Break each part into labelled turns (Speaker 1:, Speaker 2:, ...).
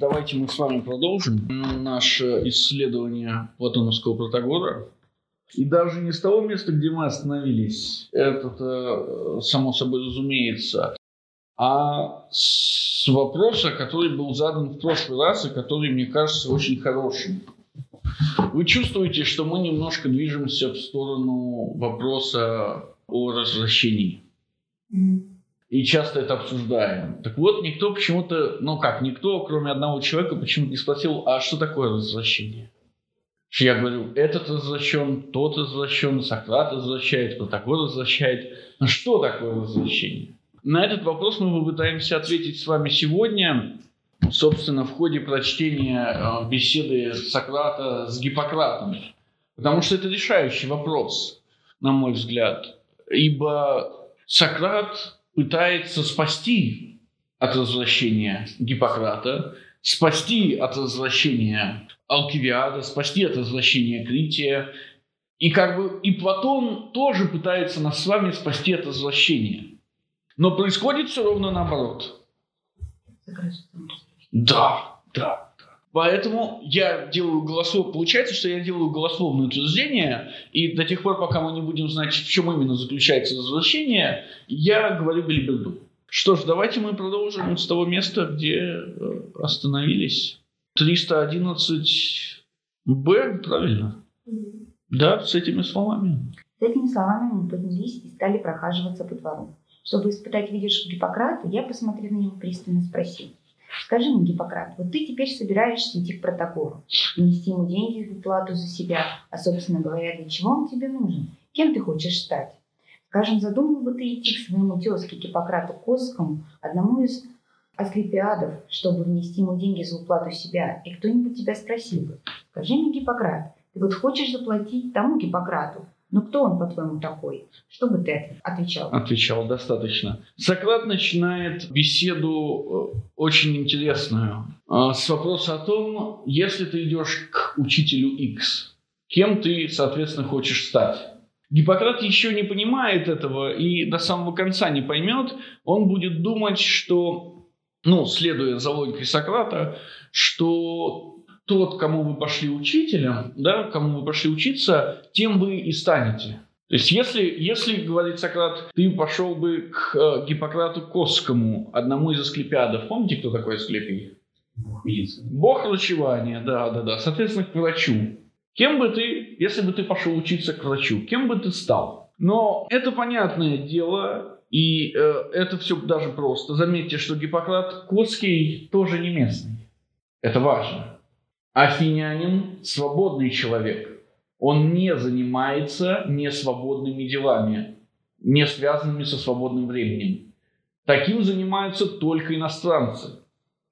Speaker 1: Давайте мы с вами продолжим наше исследование Платоновского Протагора. И даже не с того места, где мы остановились, это само собой разумеется, а с вопроса, который был задан в прошлый раз и который, мне кажется, очень хорошим. Вы чувствуете, что мы немножко движемся в сторону вопроса о развращении. Mm-hmm. И часто это обсуждаем. Так вот, никто почему-то, ну как, никто, кроме одного человека, почему-то не спросил, а что такое развращение? Что я говорю, этот развращен, тот развращен, Сократ развращает, Протагор развращает. Но что такое развращение? На этот вопрос мы попытаемся ответить с вами сегодня, собственно, в ходе прочтения э, беседы Сократа с Гиппократом. Потому что это решающий вопрос, на мой взгляд. Ибо Сократ пытается спасти от развращения Гиппократа, спасти от развращения Алкивиада, спасти от развращения Крития. И как бы и Платон тоже пытается нас с вами спасти от развращения. Но происходит все ровно наоборот. Да, да. Поэтому я делаю голословное, получается, что я делаю голословное утверждение, и до тех пор, пока мы не будем знать, в чем именно заключается возвращение, я говорю белиберду. Что ж, давайте мы продолжим с того места, где э, остановились. 311Б, правильно? Да, с этими словами.
Speaker 2: С этими словами мы поднялись и стали прохаживаться по двору. Чтобы испытать видишь Гиппократа, я, посмотрев на него, пристально спросил. Скажи мне, Гиппократ, вот ты теперь собираешься идти к протоколу, нести ему деньги в уплату за себя, а, собственно говоря, для чего он тебе нужен? Кем ты хочешь стать? Скажем, задумал бы ты идти к своему тезке Гиппократу Косскому, одному из асклепиадов, чтобы внести ему деньги за уплату себя, и кто-нибудь тебя спросил бы, скажи мне, Гиппократ, ты вот хочешь заплатить тому Гиппократу, ну кто он, по-твоему, такой? Что бы ты отвечал?
Speaker 1: Отвечал достаточно. Сократ начинает беседу э, очень интересную э, с вопроса о том, если ты идешь к учителю X, кем ты, соответственно, хочешь стать. Гиппократ еще не понимает этого и до самого конца не поймет. Он будет думать, что, ну, следуя за логикой Сократа, что тот, кому вы пошли учителем, да, кому вы пошли учиться, тем вы и станете. То есть, если, если, говорит Сократ, ты пошел бы к э, Гиппократу Косскому, одному из асклепиадов, помните, кто такой Асклепий? Бог медицины. Бог врачевания, да, да, да. Соответственно, к врачу. Кем бы ты, если бы ты пошел учиться к врачу, кем бы ты стал? Но это понятное дело, и э, это все даже просто. Заметьте, что Гиппократ Косский тоже не местный. Это важно. Афинянин – свободный человек. Он не занимается несвободными делами, не связанными со свободным временем. Таким занимаются только иностранцы.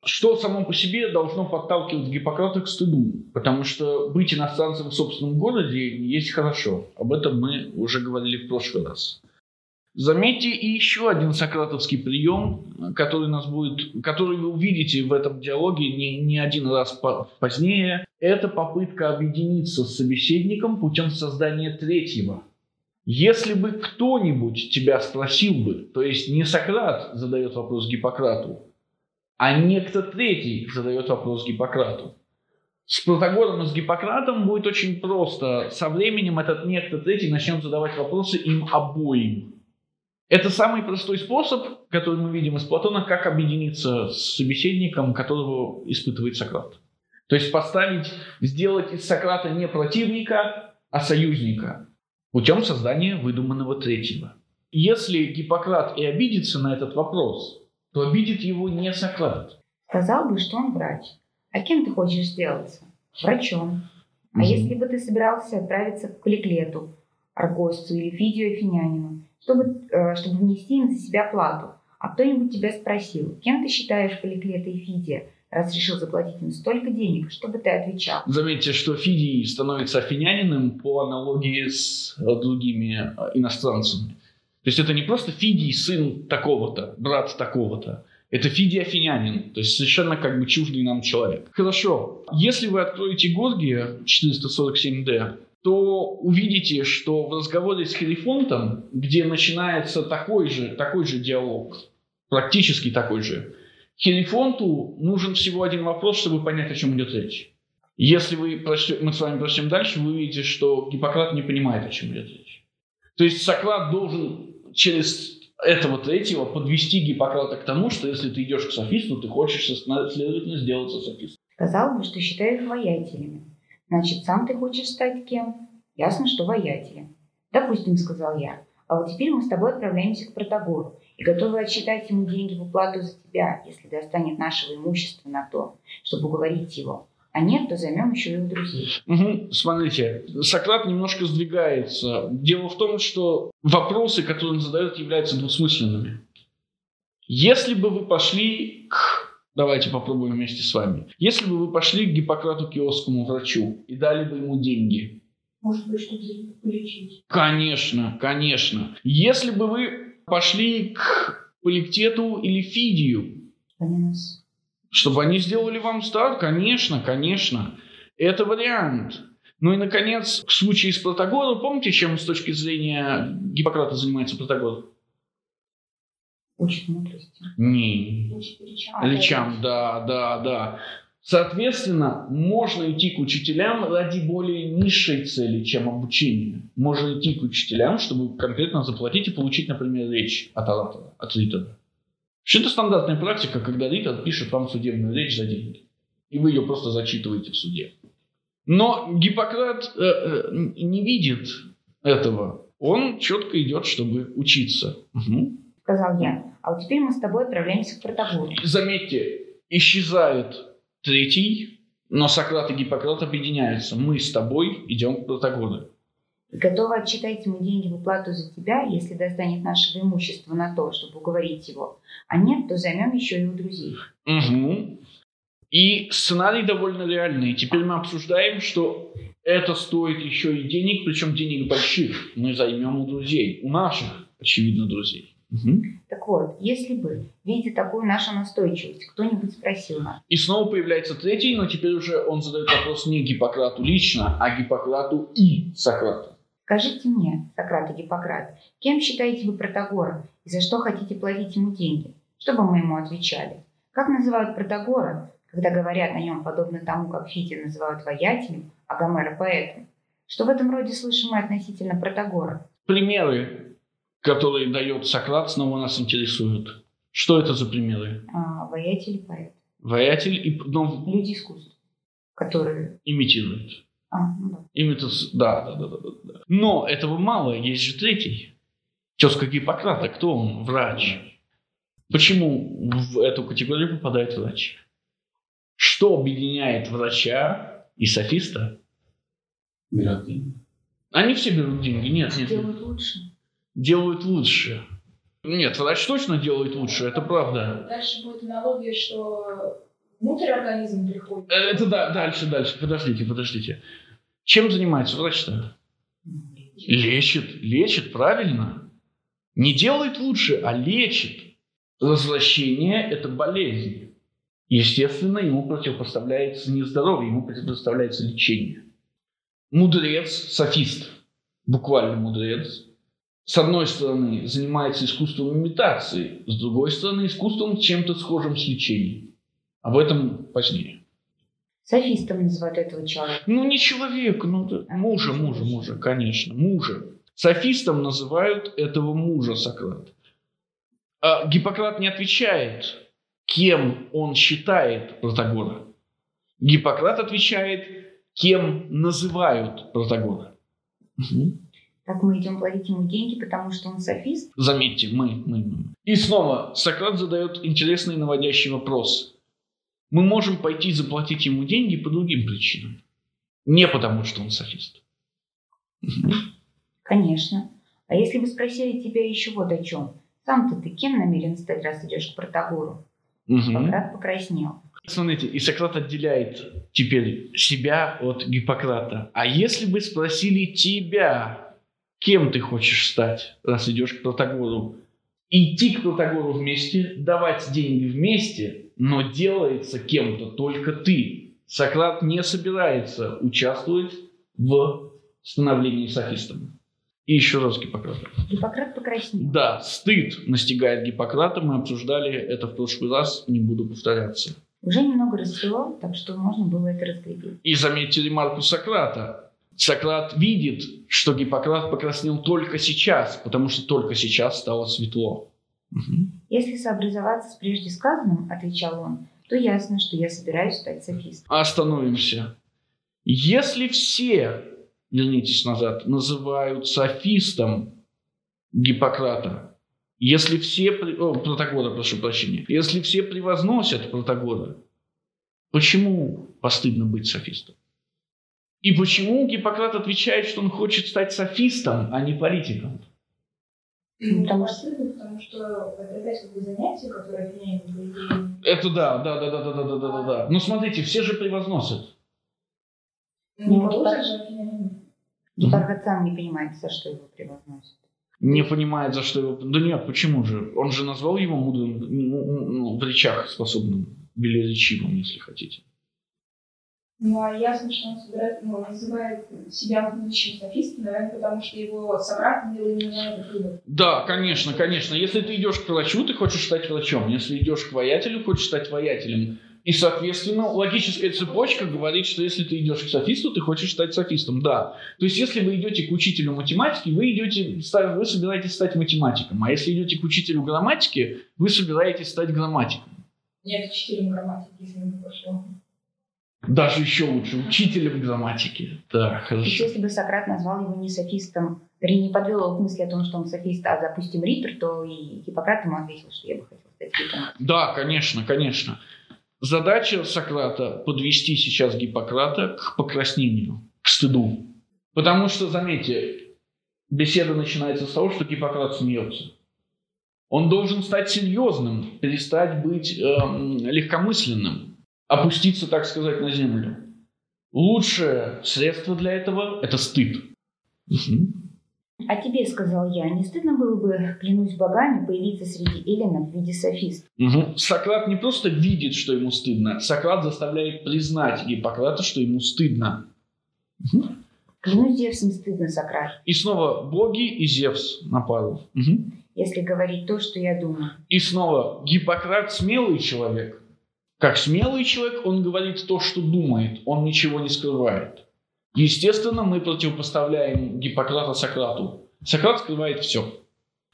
Speaker 1: Что само по себе должно подталкивать Гиппократа к стыду, потому что быть иностранцем в собственном городе есть хорошо. Об этом мы уже говорили в прошлый раз. Заметьте и еще один сократовский прием, который, нас будет, который вы увидите в этом диалоге не, не один раз позднее. Это попытка объединиться с собеседником путем создания третьего. Если бы кто-нибудь тебя спросил бы, то есть не Сократ задает вопрос Гиппократу, а некто третий задает вопрос Гиппократу. С Протагором и с Гиппократом будет очень просто. Со временем этот некто третий начнет задавать вопросы им обоим. Это самый простой способ, который мы видим из Платона, как объединиться с собеседником, которого испытывает Сократ. То есть поставить, сделать из Сократа не противника, а союзника путем создания выдуманного третьего. Если Гиппократ и обидится на этот вопрос, то обидит его не Сократ.
Speaker 2: Сказал бы, что он врач. А кем ты хочешь сделаться? Врачом. А угу. если бы ты собирался отправиться к Кликлету, Аргосту или Фидию Афинянину, чтобы, э, чтобы внести им за себя плату. А кто-нибудь тебя спросил, кем ты считаешь Поликлета и Фидия, раз решил заплатить им столько денег, чтобы ты отвечал?
Speaker 1: Заметьте, что Фидий становится афинянином по аналогии с другими э, иностранцами. То есть это не просто Фидий, сын такого-то, брат такого-то. Это Фидий Афинянин, то есть совершенно как бы чуждый нам человек. Хорошо. Если вы откроете Горгия 447D, то увидите, что в разговоре с Херифонтом, где начинается такой же, такой же диалог, практически такой же, Херифонту нужен всего один вопрос, чтобы понять, о чем идет речь. Если вы прочтем, мы с вами прочтем дальше, вы увидите, что Гиппократ не понимает, о чем идет речь. То есть Сократ должен через этого третьего подвести Гиппократа к тому, что если ты идешь к софисту, ты хочешь, следовательно, сделаться софистом.
Speaker 2: Сказал бы, что считаю их воятелями. Значит, сам ты хочешь стать кем? Ясно, что воятелем. Допустим, сказал я. А вот теперь мы с тобой отправляемся к Протагору и готовы отсчитать ему деньги в уплату за тебя, если достанет нашего имущества на то, чтобы уговорить его. А нет, то займем еще у друзей.
Speaker 1: Угу. Смотрите, Сократ немножко сдвигается. Дело в том, что вопросы, которые он задает, являются двусмысленными. Если бы вы пошли к... Давайте попробуем вместе с вами. Если бы вы пошли к Гиппократу Киосскому врачу и дали бы ему деньги,
Speaker 2: может быть, что-то полечить.
Speaker 1: Конечно, конечно. Если бы вы пошли к Поликтету или Фидию, чтобы они сделали вам старт, конечно, конечно. Это вариант. Ну и, наконец, в случае с Протагором, помните, чем с точки зрения Гиппократа занимается Протагор?
Speaker 2: Учит мудрости.
Speaker 1: Не. Учит речам. Речам, да, да, да. Соответственно, можно идти к учителям ради более низшей цели, чем обучение. Можно идти к учителям, чтобы конкретно заплатить и получить, например, речь от оратора, от ритора. Это стандартная практика, когда ритор пишет вам судебную речь за деньги. И вы ее просто зачитываете в суде. Но Гиппократ э, э, не видит этого. Он четко идет, чтобы учиться. Угу.
Speaker 2: Сказал я. А вот теперь мы с тобой отправляемся к Протагору.
Speaker 1: Заметьте, исчезает Третий, но Сократ и Гиппократ объединяются. Мы с тобой идем к Протагору.
Speaker 2: Готовы отчитать ему деньги в уплату за тебя, если достанет нашего имущества на то, чтобы уговорить его. А нет, то займем еще и у друзей.
Speaker 1: Угу. И сценарий довольно реальный. Теперь мы обсуждаем, что это стоит еще и денег, причем денег больших. Мы займем у друзей, у наших, очевидно, друзей.
Speaker 2: Угу. Так вот, если бы, видя такую нашу настойчивость, кто-нибудь спросил нас.
Speaker 1: И снова появляется третий, но теперь уже он задает вопрос не Гиппократу лично, а Гиппократу и Сократу.
Speaker 2: Скажите мне, Сократ и Гиппократ, кем считаете вы Протагора и за что хотите платить ему деньги? Чтобы мы ему отвечали. Как называют Протагора, когда говорят о нем подобно тому, как Фити называют воятелем, а Гомера поэтом? Что в этом роде слышим мы относительно Протагора?
Speaker 1: Примеры которые дает Сократ, снова нас интересуют. Что это за примеры?
Speaker 2: А, воятель и поэт.
Speaker 1: Воятель и... Ну,
Speaker 2: Люди искусства, которые...
Speaker 1: Имитируют.
Speaker 2: А, ну да.
Speaker 1: Имиту... Да, да, да, да, да. Но этого мало, есть же третий. Тезка Гиппократа, кто он? Врач. Почему в эту категорию попадает врач? Что объединяет врача и софиста?
Speaker 3: Берут деньги.
Speaker 1: Они все берут деньги. Нет, нет.
Speaker 2: Делают лучше
Speaker 1: делают лучше. Нет, врач точно делает лучше, это правда.
Speaker 4: Дальше будет аналогия, что внутрь организм приходит. Э,
Speaker 1: это да, дальше, дальше. Подождите, подождите. Чем занимается врач-то? Лечит. Лечит, правильно. Не делает лучше, а лечит. Возвращение – это болезнь. Естественно, ему противопоставляется не здоровье, ему противопоставляется лечение. Мудрец, софист, буквально мудрец, с одной стороны, занимается искусством имитации, с другой стороны, искусством чем-то схожим с лечением. Об этом позднее.
Speaker 2: Софистом называют этого человека.
Speaker 1: Ну, не человек, ну, да, а, мужа, мужа, мужа, конечно, мужа. Софистом называют этого мужа Сократ. А Гиппократ не отвечает, кем он считает Протагора. Гиппократ отвечает, кем называют Протагора.
Speaker 2: Угу. Так мы идем платить ему деньги, потому что он софист?
Speaker 1: Заметьте, мы, мы, мы. И снова Сократ задает интересный наводящий вопрос. Мы можем пойти заплатить ему деньги по другим причинам. Не потому, что он софист.
Speaker 2: Конечно. А если бы спросили тебя еще вот о чем? Сам-то ты кем намерен стать, раз идешь к Протагору? Угу. Сократ покраснел.
Speaker 1: Смотрите, и Сократ отделяет теперь себя от Гиппократа. А если бы спросили тебя, Кем ты хочешь стать, раз идешь к Протагору? Идти к Протагору вместе, давать деньги вместе, но делается кем-то только ты. Сократ не собирается участвовать в становлении софистом. И еще раз Гиппократа.
Speaker 2: Гиппократ покраснел.
Speaker 1: Да, стыд настигает Гиппократа. Мы обсуждали это в прошлый раз, не буду повторяться.
Speaker 2: Уже немного расцвело, так что можно было это разглядеть.
Speaker 1: И заметьте ремарку Сократа. Сократ видит, что Гиппократ покраснел только сейчас, потому что только сейчас стало светло.
Speaker 2: Если сообразоваться с прежде сказанным, отвечал он, то ясно, что я собираюсь стать софистом.
Speaker 1: Остановимся. Если все, вернитесь назад, называют софистом Гиппократа, если все, о, Протагора, прошу прощения, если все превозносят Протагора, почему постыдно быть софистом? И почему Гиппократ отвечает, что он хочет стать софистом, а не политиком?
Speaker 2: Ну, потому
Speaker 4: что, потому что это опять как бы занятие, которое.
Speaker 1: Это да, да, да, да, да, да, да, да, да. Но смотрите, все же превозносят.
Speaker 2: Ну,
Speaker 4: Ну, же обвиняем.
Speaker 2: Гиппократ сам не понимает, за что его превозносят.
Speaker 1: Не понимает, за что его... Да нет, почему же? Он же назвал его мудрым, ну, ну, в речах способным, велеречивым, если хотите.
Speaker 4: Ну, а ясно, что он собирает, ну, называет себя будущим софистом, наверное, потому что его Сократ имел именно этот выбор.
Speaker 1: Да, конечно, конечно. Если ты идешь к врачу, ты хочешь стать врачом. Если идешь к воятелю, хочешь стать воятелем. И, соответственно, логическая цепочка говорит, что если ты идешь к софисту, ты хочешь стать софистом. Да. То есть, если вы идете к учителю математики, вы идете, вы собираетесь стать математиком. А если идете к учителю грамматики, вы собираетесь стать грамматиком.
Speaker 4: Нет, учителем грамматики, если не пошло.
Speaker 1: Даже еще лучше, учителем грамматики. Да, хорошо.
Speaker 2: если бы Сократ назвал его не софистом, вернее, не подвел его к мысли о том, что он софист, а, допустим, ритор, то и Гиппократ ему ответил, что я бы хотел стать ритором.
Speaker 1: Да, конечно, конечно. Задача Сократа подвести сейчас Гиппократа к покраснению, к стыду. Потому что, заметьте, беседа начинается с того, что Гиппократ смеется. Он должен стать серьезным, перестать быть эм, легкомысленным, опуститься, так сказать, на землю. Лучшее средство для этого – это стыд.
Speaker 2: А тебе, сказал я, не стыдно было бы, клянусь богами, появиться среди эллинов в виде софиста?
Speaker 1: Мгм. Сократ не просто видит, что ему стыдно, Сократ заставляет признать Гиппократа, что ему стыдно. Мгм.
Speaker 2: Клянусь Зевсом стыдно, Сократ,
Speaker 1: И снова боги и Зевс на пару. Мгм.
Speaker 2: если говорить то, что я думаю.
Speaker 1: И снова Гиппократ смелый человек. Как смелый человек, он говорит то, что думает, он ничего не скрывает. Естественно, мы противопоставляем Гиппократа Сократу. Сократ скрывает все.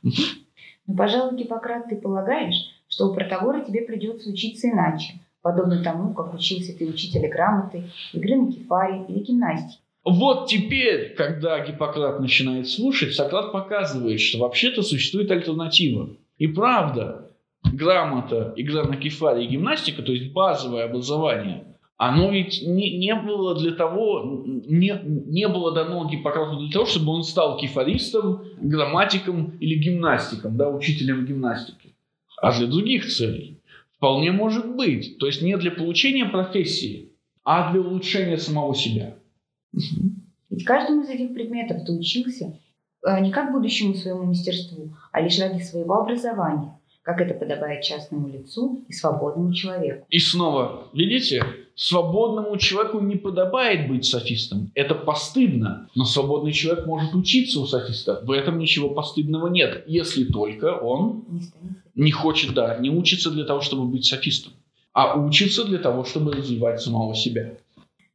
Speaker 2: Но, пожалуй, Гиппократ, ты полагаешь, что у Протагора тебе придется учиться иначе, подобно тому, как учился ты учителя грамоты, игры на кефаре или гимнастики.
Speaker 1: Вот теперь, когда Гиппократ начинает слушать, Сократ показывает, что вообще-то существует альтернатива. И правда, грамота, игра на кефаре и гимнастика, то есть базовое образование, оно ведь не, не было для того, не, не было дано Гиппократу для того, чтобы он стал кефаристом, грамматиком или гимнастиком, да, учителем гимнастики, а для других целей. Вполне может быть. То есть не для получения профессии, а для улучшения самого себя.
Speaker 2: Ведь каждому из этих предметов ты учился э, не как будущему своему мастерству, а лишь ради своего образования, как это подобает частному лицу и свободному человеку.
Speaker 1: И снова, видите, свободному человеку не подобает быть софистом. Это постыдно. Но свободный человек может учиться у софиста. В этом ничего постыдного нет, если только он
Speaker 2: Не
Speaker 1: не хочет, да, не учится для того, чтобы быть софистом, а учится для того, чтобы развивать самого себя.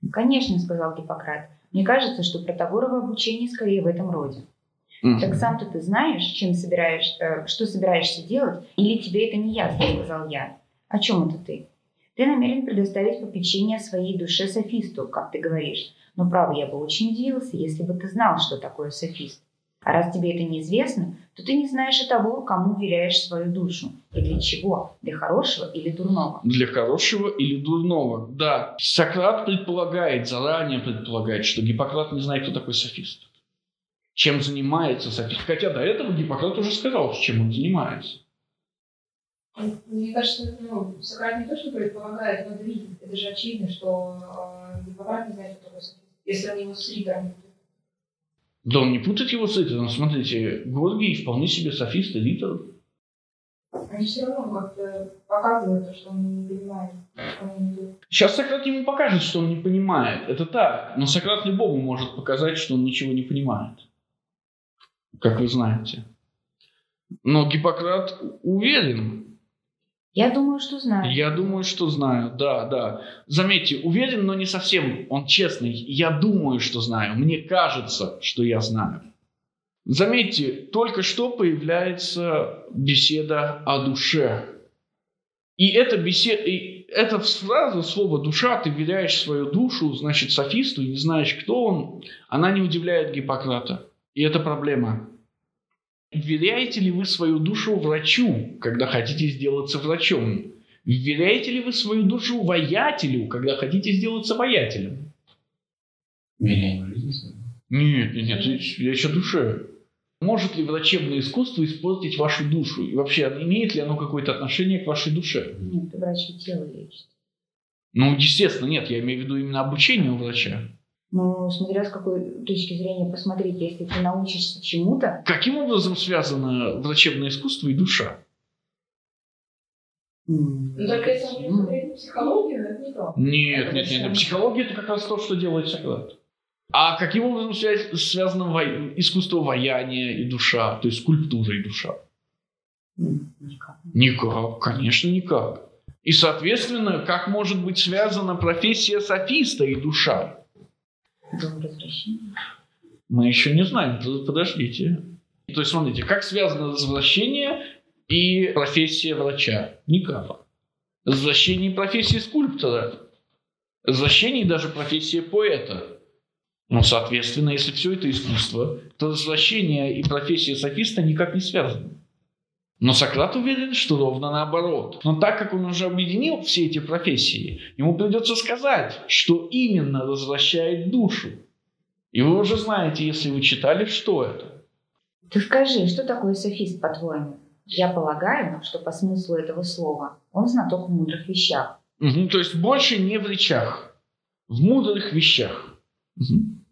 Speaker 2: «Ну, Конечно, сказал Гиппократ. Мне кажется, что Протагорово обучение скорее в этом роде.
Speaker 1: Мгм.
Speaker 2: Так сам-то ты знаешь, чем собираешь, э, что собираешься делать, или тебе это не ясно, сказал я. О чем это ты? Ты намерен предоставить попечение своей душе софисту, как ты говоришь. Но право, я бы очень удивился, если бы ты знал, что такое софист. А раз тебе это неизвестно, то ты не знаешь и того, кому веряешь свою душу. И для чего? Для хорошего или дурного?
Speaker 1: Для хорошего или дурного. Да, Сократ предполагает, заранее предполагает, что Гиппократ не знает, кто такой софист. Чем занимается софист. Хотя до этого Гиппократ уже сказал, чем он занимается.
Speaker 4: Мне кажется, ну, Сократ не то, что предполагает, но это видит. Это же очевидно, что э, Гиппократ не знает, кто такой софист. Если он его с Ритором.
Speaker 1: Да он не путает его с этим. Смотрите, Горгий вполне себе софист и литер.
Speaker 4: Они все равно как-то показывают то, что он не понимает, что он идет.
Speaker 1: Сейчас Сократ ему покажет, что он не понимает. Это так. Но Сократ любому может показать, что он ничего не понимает. Как вы знаете. Но Гиппократ уверен.
Speaker 2: Я думаю, что знаю.
Speaker 1: Я думаю, что знаю, да, да. Заметьте, уверен, но не совсем. Он честный. Я думаю, что знаю. Мне кажется, что я знаю. Заметьте, только что появляется беседа о душе. И эта беседа, и эта фраза, слово «душа», ты веряешь свою душу, значит, софисту, и не знаешь, кто он, она не удивляет Гиппократа. И это проблема. Вверяете ли вы свою душу врачу, когда хотите сделаться врачом? Вверяете ли вы свою душу воятелю, когда хотите сделаться воятелем?
Speaker 3: Жизнь свою.
Speaker 1: Нет, нет, нет, я еще душе. Может ли врачебное искусство испортить вашу душу? И вообще, имеет ли оно какое-то отношение к вашей душе?
Speaker 2: Нет, врач и тело лечит.
Speaker 1: Ну, естественно, нет. Я имею в виду именно обучение у врача.
Speaker 2: Ну, смотря с какой точки зрения посмотреть, если ты научишься чему-то,
Speaker 1: Каким образом связано врачебное искусство и душа?
Speaker 4: Ну, только если мы будем
Speaker 2: м,
Speaker 4: смотреть на психологию, это не то.
Speaker 1: Нет, нет, нет. Психология это как раз то, что делает Сократ. А каким образом связь- связано во- искусство ваяния и душа, то есть скульптура и душа?
Speaker 2: никак.
Speaker 1: Никак, конечно, никак. И, соответственно, как может быть связана профессия софиста и душа?
Speaker 2: Дом возвращения.
Speaker 1: Мы еще не знаем, Под- подождите. То есть, смотрите, как связано возвращение и профессия врача? Никак. Возвращение и профессия скульптора. Возвращение даже профессия поэта. Ну, соответственно, если все это искусство, то возвращение и профессия софиста никак не связаны. Но Сократ уверен, что ровно наоборот. Но так как он уже объединил все эти профессии, ему придется сказать, что именно возвращает душу. И вы уже знаете, если вы читали, что это.
Speaker 2: Ты скажи, что такое софист, по-твоему? Я полагаю, что по смыслу этого слова он знаток в мудрых вещах.
Speaker 1: Мгм, то есть больше не в речах, в мудрых вещах. Мгм.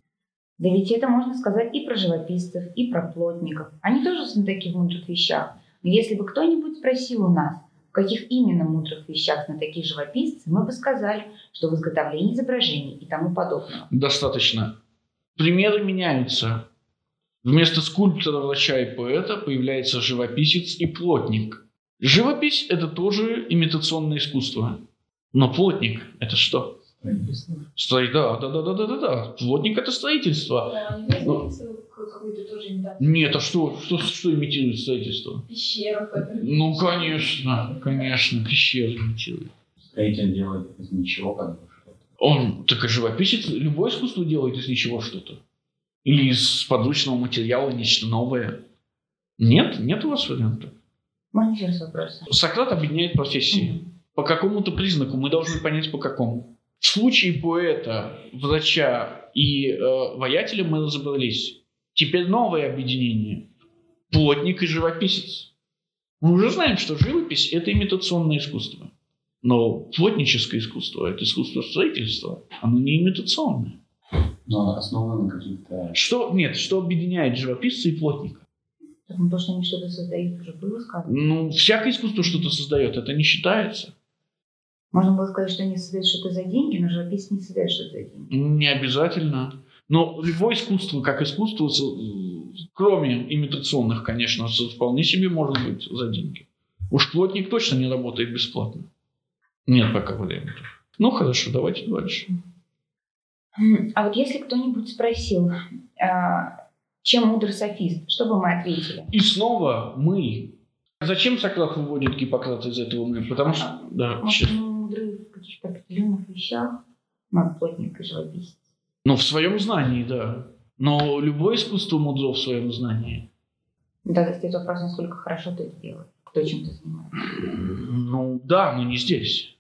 Speaker 2: Да ведь это можно сказать и про живописцев, и про плотников. Они тоже знатоки в мудрых вещах. Но если бы кто-нибудь спросил у нас, в каких именно мудрых вещах знатоки живописцы, мы бы сказали, что в изготовлении изображений и тому подобного.
Speaker 1: Достаточно. Примеры меняются. Вместо скульптора, врача и поэта появляется живописец и плотник. Живопись – это тоже имитационное искусство. Но плотник – это что?
Speaker 3: Строительство.
Speaker 1: Строй... Да, да, да, да, да, да, да. Плотник – это строительство.
Speaker 4: Да, они Какую-то тоже имитацию.
Speaker 1: Нет, а что, что, что имитирует строительство?
Speaker 4: Пещеру какую-то.
Speaker 1: Ну, конечно, конечно, пещеры имитирует.
Speaker 3: Строитель делает из ничего как бы что-то.
Speaker 1: Он, так и живописец, любое искусство делает из ничего что-то. Или из подручного материала нечто новое. Нет? Нет у вас варианта?
Speaker 2: Можно еще раз вопрос?
Speaker 1: Сократ объединяет профессии. По какому-то признаку мы должны понять, по какому. В случае поэта, врача и э, воятеля мы разобрались. Теперь новое объединение. Плотник и живописец. Мы уже знаем, что живопись – это имитационное искусство. Но плотническое искусство – это искусство строительства. Оно не имитационное.
Speaker 3: Но основано на каких-то...
Speaker 1: Что, нет, что объединяет живописца и плотника?
Speaker 2: Потому то, что они что-то создают, уже было сказано.
Speaker 1: Ну, всякое искусство что-то создает, это не считается.
Speaker 2: Можно было сказать, что они создают что-то за деньги, но живописец не создает что-то за деньги.
Speaker 1: Не обязательно. Но любое искусство, как искусство, кроме имитационных, конечно, вполне себе может быть за деньги. Уж плотник точно не работает бесплатно. Нет пока вариантов. Ну хорошо, давайте дальше.
Speaker 2: А вот если кто-нибудь спросил, а, чем мудр софист, что бы мы ответили?
Speaker 1: И снова мы. Зачем Сократ выводит Гиппократа из этого мы? Потому что... Да,
Speaker 2: Может, мы мудры в каких-то определенных вещах, мы плотник и живописец.
Speaker 1: Ну, в своем знании, да. Но любое искусство мудро в своем знании.
Speaker 2: Да, стоит вопрос, насколько хорошо ты это делаешь, кто чем-то занимается.
Speaker 1: Ну да, но не здесь.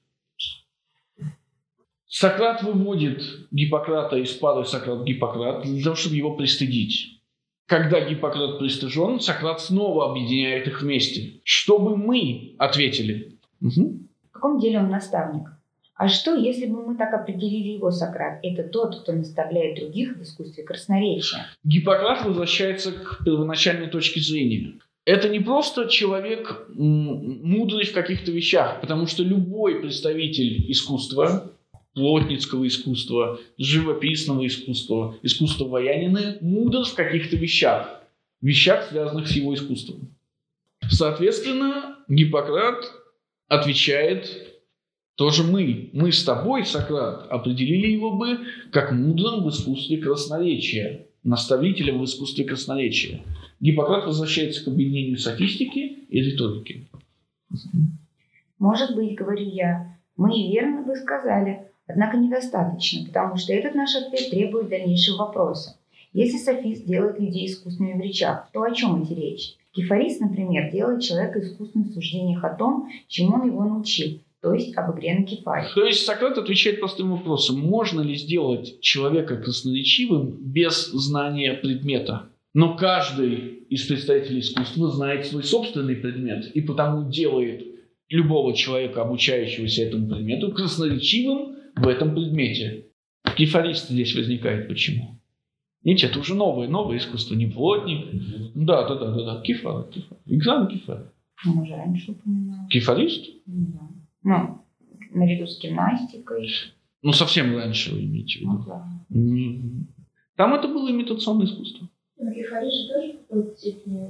Speaker 1: Сократ выводит Гиппократа из пары Сократ-Гиппократ для того, чтобы его пристыдить. Когда Гиппократ пристыжен, Сократ снова объединяет их вместе. Чтобы мы ответили. Мгм.
Speaker 2: В каком деле он наставник? А что, если бы мы так определили его, Сократ? Это тот, кто наставляет других в искусстве красноречия.
Speaker 1: Гиппократ возвращается к первоначальной точке зрения. Это не просто человек мудрый в каких-то вещах, потому что любой представитель искусства, плотницкого искусства, живописного искусства, искусства воянины, мудр в каких-то вещах. вещах, связанных с его искусством. Соответственно, Гиппократ отвечает тоже мы. Мы с тобой, Сократ, определили его бы как мудрым в искусстве красноречия, наставителем в искусстве красноречия. Гиппократ возвращается к объединению софистики и риторики.
Speaker 2: Может быть, говорю я, мы и верно бы сказали, однако недостаточно, потому что этот наш ответ требует дальнейшего вопроса. Если софист делает людей искусственными в речах, то о чем идти речь? Кефарист, например, делает человека искусственным в суждениях о том, чему он его научил, то есть об игре на кефаре.
Speaker 1: То есть Сократ отвечает простым вопросом, можно ли сделать человека красноречивым без знания предмета? Но каждый из представителей искусства знает свой собственный предмет и потому делает любого человека, обучающегося этому предмету, красноречивым в этом предмете. Кефарист здесь возникает почему? Видите, это уже новое, новое искусство, не плотник. Да, да, да, да, да, кефар, кефар. На кефаре.
Speaker 2: Он уже раньше упоминал.
Speaker 1: Кефарист?
Speaker 2: Ну, да. Ну, наряду с гимнастикой.
Speaker 1: Ну, совсем раньше вы имеете в
Speaker 2: Ну,
Speaker 1: виду.
Speaker 2: да.
Speaker 1: М. Там это было имитационное искусство.
Speaker 4: Но Кефари же тоже в какой-то степени.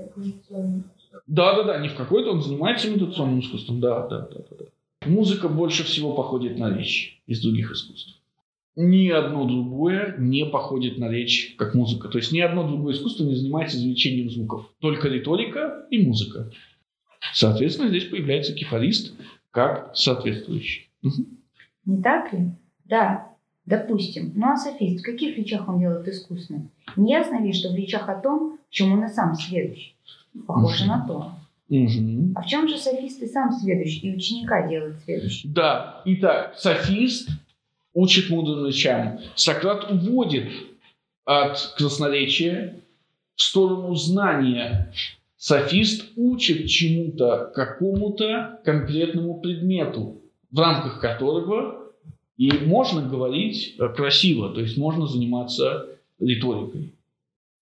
Speaker 1: Да, да, да, не в какой-то, он занимается имитационным искусством. Да, да, да, да, да. Музыка больше всего походит на речь из других искусств. Ни одно другое не походит на речь, как музыка. То есть ни одно другое искусство не занимается извлечением звуков. Только риторика и музыка. Соответственно, здесь появляется кефарист как соответствующий.
Speaker 2: Не так ли? Да, допустим. Ну а софист, в каких речах он делает искусственным? Не ясно ли, что в речах о том, в чем он и сам сведущ? Похоже
Speaker 1: Мгм.
Speaker 2: на то.
Speaker 1: Мгм.
Speaker 2: А в чем же софист и сам сведущ, и ученика делает сведущим?
Speaker 1: Да, итак, софист учит мудрым речам. Сократ уводит от красноречия в сторону знания. Софист учит чему-то, какому-то конкретному предмету, в рамках которого и можно говорить э, красиво, то есть можно заниматься риторикой.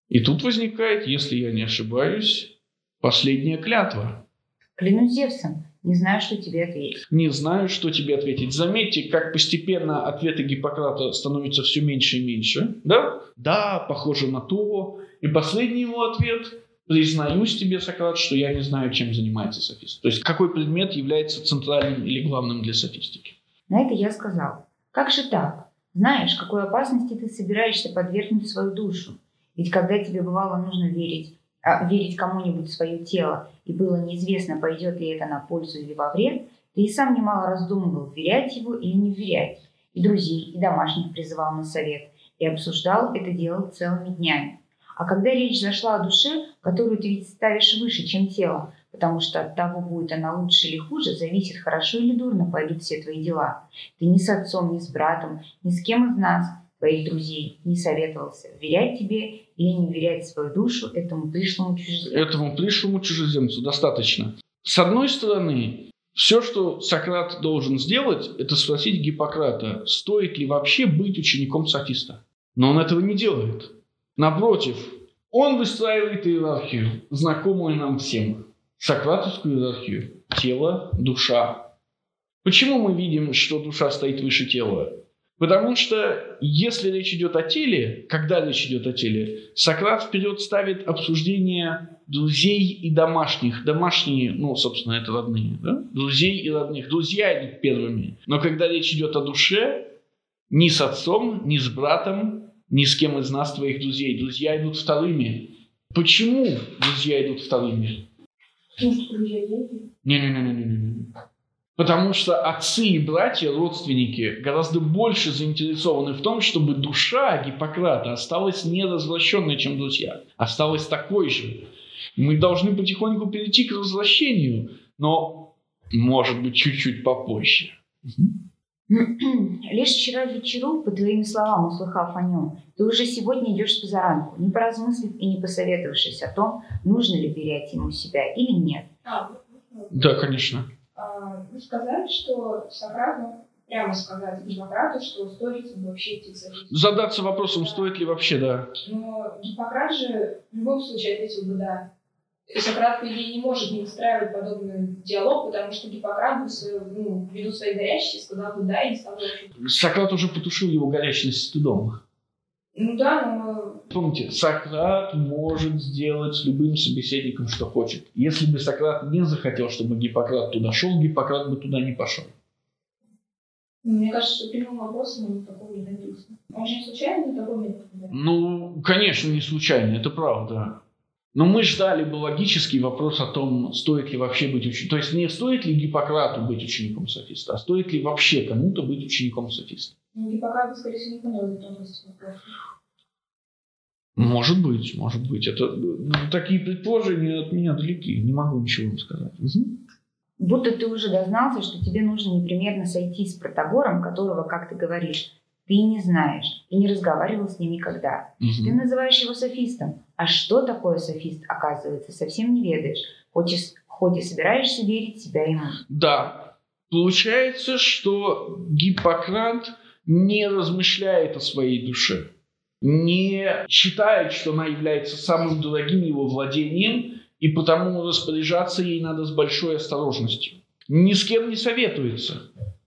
Speaker 1: И тут возникает, если я не ошибаюсь, последняя клятва.
Speaker 2: Клянусь Зевсом, не знаю, что тебе ответить.
Speaker 1: Не знаю, что тебе ответить. Заметьте, как постепенно ответы Гиппократа становятся все меньше и меньше. Да? Да, похоже на то. И последний его ответ. Признаюсь тебе, Сократ, что я не знаю, чем занимается софист. То есть, какой предмет является центральным или главным для софистики.
Speaker 2: На это я сказал. Как же так? Знаешь, какой опасности ты собираешься подвергнуть свою душу? Ведь когда тебе бывало нужно верить, а, верить кому-нибудь в свое тело, и было неизвестно, пойдет ли это на пользу или во вред, ты и сам немало раздумывал, верять его или не верять. И друзей, и домашних призывал на совет, и обсуждал это дело целыми днями. А когда речь зашла о душе, которую ты ведь ставишь выше, чем тело, потому что от того, будет она лучше или хуже, зависит, хорошо или дурно пойдут все твои дела. Ты ни с отцом, ни с братом, ни с кем из нас, твоих друзей, не советовался, верять тебе или не верять свою душу этому пришлому чужеземцу.
Speaker 1: Этому пришлому чужеземцу достаточно. С одной стороны, все, что Сократ должен сделать, это спросить Гиппократа, стоит ли вообще быть учеником софиста. Но он этого не делает. Напротив, он выстраивает иерархию, знакомую нам всем. Сократовскую иерархию. Тело, душа. Почему мы видим, что душа стоит выше тела? Потому что если речь идет о теле, когда речь идет о теле, Сократ вперед ставит обсуждение друзей и домашних. Домашние, ну, собственно, это родные. Да? Друзей и родных. Друзья идут первыми. Но когда речь идет о душе, ни с отцом, ни с братом, ни с кем из нас, твоих друзей. Друзья идут вторыми. Почему друзья идут вторыми? Не-не-не-не-не-не. Потому что отцы и братья, родственники, гораздо больше заинтересованы в том, чтобы душа Гиппократа осталась не развращенной, чем друзья. Осталась такой же. Мы должны потихоньку перейти к развращению, но, может быть, чуть-чуть попозже.
Speaker 2: Лишь вчера вечеру, по твоим словам, услыхав о нем, ты уже сегодня идешь с позаранку, не поразмыслив и не посоветовавшись о том, нужно ли верять ему себя или нет.
Speaker 4: А,
Speaker 1: Да, конечно.
Speaker 4: а, вы сказали, что Сократ, ну, прямо сказать Гиппократу, что стоит вообще идти.
Speaker 1: Задаться вопросом, стоит ли вообще, да.
Speaker 4: Но Гиппократ же в любом случае ответил бы «да». И Сократ, идее, не может не выстраивать подобный диалог, потому что Гиппократ бы, свою- ну, ввиду своей горячности, сказал бы «да» и не стал бы
Speaker 1: Сократ уже потушил его горячность стыдом.
Speaker 4: Ну да, но
Speaker 1: Помните, Сократ может сделать с любым собеседником, что хочет. Если бы Сократ не захотел, чтобы Гиппократ туда шел, Гиппократ бы туда не пошел.
Speaker 4: мне кажется, что прямым вопросом он такого не добился. Он же не случайно такой метод выбирал?
Speaker 1: Ну, конечно, не случайно, это правда. Но мы ждали бы логический вопрос о том, стоит ли вообще быть учеником. То есть не стоит ли Гиппократу быть учеником софиста, а стоит ли вообще кому-то быть учеником софиста.
Speaker 4: Ну, Гиппократ, скорее всего, не понял.
Speaker 1: Может быть, может быть. Это ну, такие предположения от меня далеки. Не могу ничего вам сказать. Мгм.
Speaker 2: Будто ты уже дознался, что тебе нужно непременно сойти с Протагором, которого, как ты говоришь, ты не знаешь, и не разговаривал с ним никогда.
Speaker 1: Мгм.
Speaker 2: Ты называешь его софистом. А что такое софист, оказывается, совсем не ведаешь, с- хоть и собираешься верить себя ему.
Speaker 1: Да. Получается, что Гиппократ не размышляет о своей душе, не считает, что она является самым дорогим его владением, и потому распоряжаться ей надо с большой осторожностью. Ни с кем не советуется.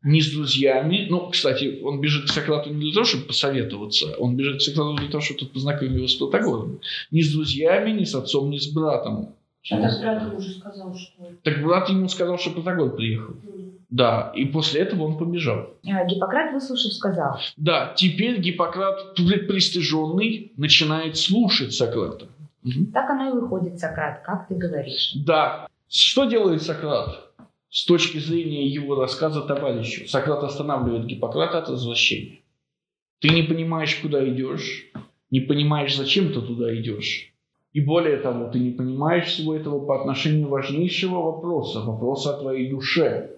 Speaker 1: Ни с друзьями. Ну, кстати, он бежит к Сократу не для того, чтобы посоветоваться. Он бежит к Сократу для того, чтобы тот познакомил его с Платогором. Ни с друзьями, ни с отцом, ни с братом.
Speaker 4: А так брат уже сказал, что...
Speaker 1: Так брат ему сказал, что Платогор приехал. Да, и после этого он побежал.
Speaker 2: А Гиппократ, выслушав, сказал,
Speaker 1: Да, теперь Гиппократ, пр- пристыженный, начинает слушать Сократа. Мгм.
Speaker 2: так оно и выходит, Сократ, как ты говоришь.
Speaker 1: Да. Что делает Сократ? С точки зрения его рассказа товарищу, Сократ останавливает Гиппократа от возвращения. Ты не понимаешь, куда идешь, не понимаешь, зачем ты туда идешь. И более того, ты не понимаешь всего этого по отношению важнейшего вопроса, вопроса о твоей душе.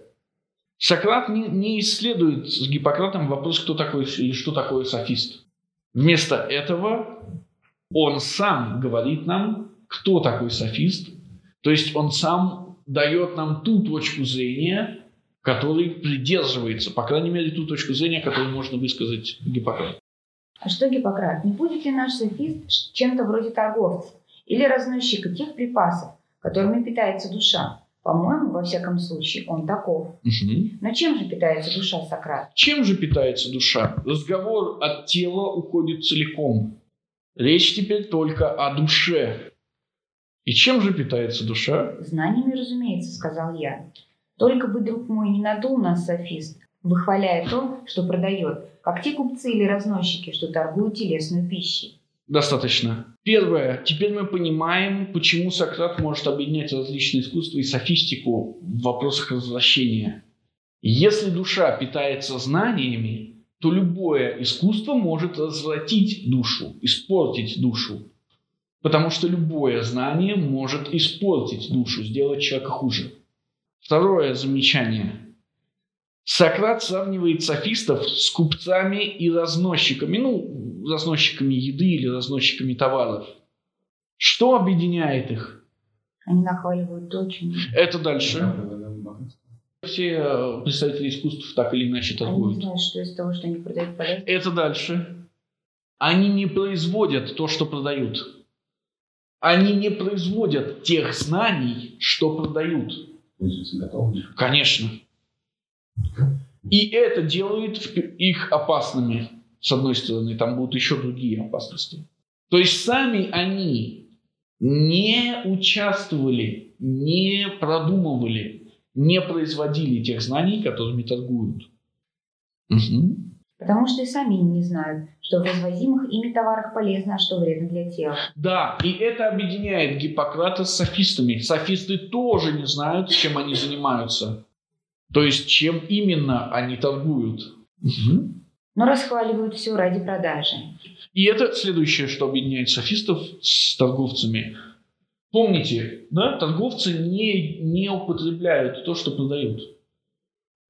Speaker 1: Сократ не, не исследует с Гиппократом вопрос, кто такой или что такое софист. Вместо этого он сам говорит нам, кто такой софист, то есть он сам дает нам ту точку зрения, которой придерживается, по крайней мере, ту точку зрения, которую можно высказать Гиппократ.
Speaker 2: А что, Гиппократ, не будет ли наш софист чем-то вроде торговца или разносчика тех припасов, которыми питается душа? По-моему, во всяком случае, он таков.
Speaker 1: Мгм.
Speaker 2: Но чем же питается душа Сократ?
Speaker 1: Чем же питается душа? Разговор от тела уходит целиком. Речь теперь только о душе. И чем же питается душа?
Speaker 2: Знаниями, разумеется, сказал я. Только бы, друг мой, не надул нас софист, выхваляя то, что продает, как те купцы или разносчики, что торгуют телесной пищей.
Speaker 1: Достаточно. Первое. Теперь мы понимаем, почему Сократ может объединять различные искусства и софистику в вопросах развращения. Если душа питается знаниями, то любое искусство может развратить душу, испортить душу. Потому что любое знание может испортить душу, сделать человека хуже. Второе замечание. Сократ сравнивает софистов с купцами и разносчиками, ну, разносчиками еды или разносчиками товаров. Что объединяет их?
Speaker 2: Они нахваливают чем
Speaker 1: Это дальше. Все э, представители искусств так или иначе
Speaker 2: они
Speaker 1: торгуют.
Speaker 2: знают, что из того, что они продают, полезно.
Speaker 1: Это дальше. Они не производят то, что продают. Они не производят тех знаний, что продают. Конечно. И это делает их опасными. С одной стороны, там будут еще другие опасности. То есть сами они не участвовали, не продумывали, не производили тех знаний, которыми торгуют. Мгм.
Speaker 2: Потому что и сами не знают, что в развозимых ими товарах полезно, а что вредно для тела.
Speaker 1: Да, и это объединяет Гиппократа с софистами. Софисты тоже не знают, чем они занимаются. То есть, чем именно они торгуют. Мгм.
Speaker 2: Но расхваливают все ради продажи.
Speaker 1: И это следующее, что объединяет софистов с торговцами. Помните, да, торговцы не, не употребляют то, что продают.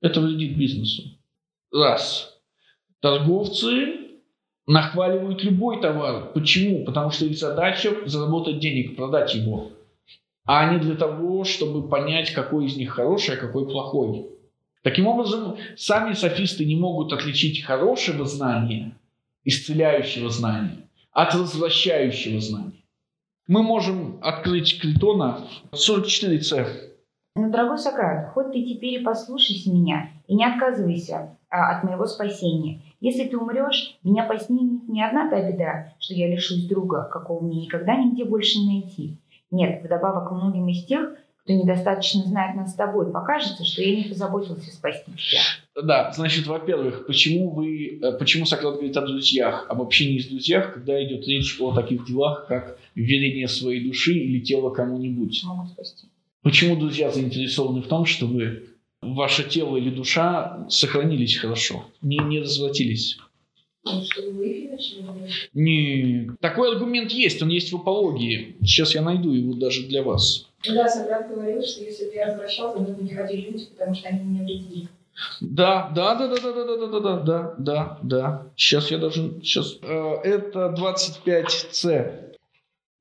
Speaker 1: Это вредит бизнесу. Раз. Торговцы нахваливают любой товар. Почему? Потому что их задача заработать денег, продать его. А не для того, чтобы понять, какой из них хороший, а какой плохой. Таким образом, сами софисты не могут отличить хорошего знания, исцеляющего знания, от развращающего знания. Мы можем открыть Критона 44c.
Speaker 2: Но, дорогой Сократ, хоть ты теперь и послушайся меня и не отказывайся а, от моего спасения. Если ты умрешь, меня постигнет не одна та беда, что я лишусь друга, какого мне никогда нигде больше не найти. Нет, вдобавок многим из тех, кто недостаточно знает нас с тобой, покажется, что я не позаботился спасти тебя.
Speaker 1: Да, значит, во-первых, почему вы, э, почему Сократ говорит о друзьях, об общении с друзьях, когда идет речь о таких делах, как верение своей души или тело кому-нибудь?
Speaker 2: Могут спасти.
Speaker 1: Почему друзья заинтересованы в том, чтобы ваше тело или душа сохранились хорошо, не, не развратились?
Speaker 4: Ну, не
Speaker 1: такой аргумент есть, он есть в апологии. Сейчас я найду его даже для вас.
Speaker 4: Ну да, Сократ говорил, что если бы я развращался, то бы не ходили люди, потому что они мне вредили.
Speaker 1: Да, да, да, да, да, да, да, да, да, да, да, да. Сейчас я даже, сейчас, э, это 25C.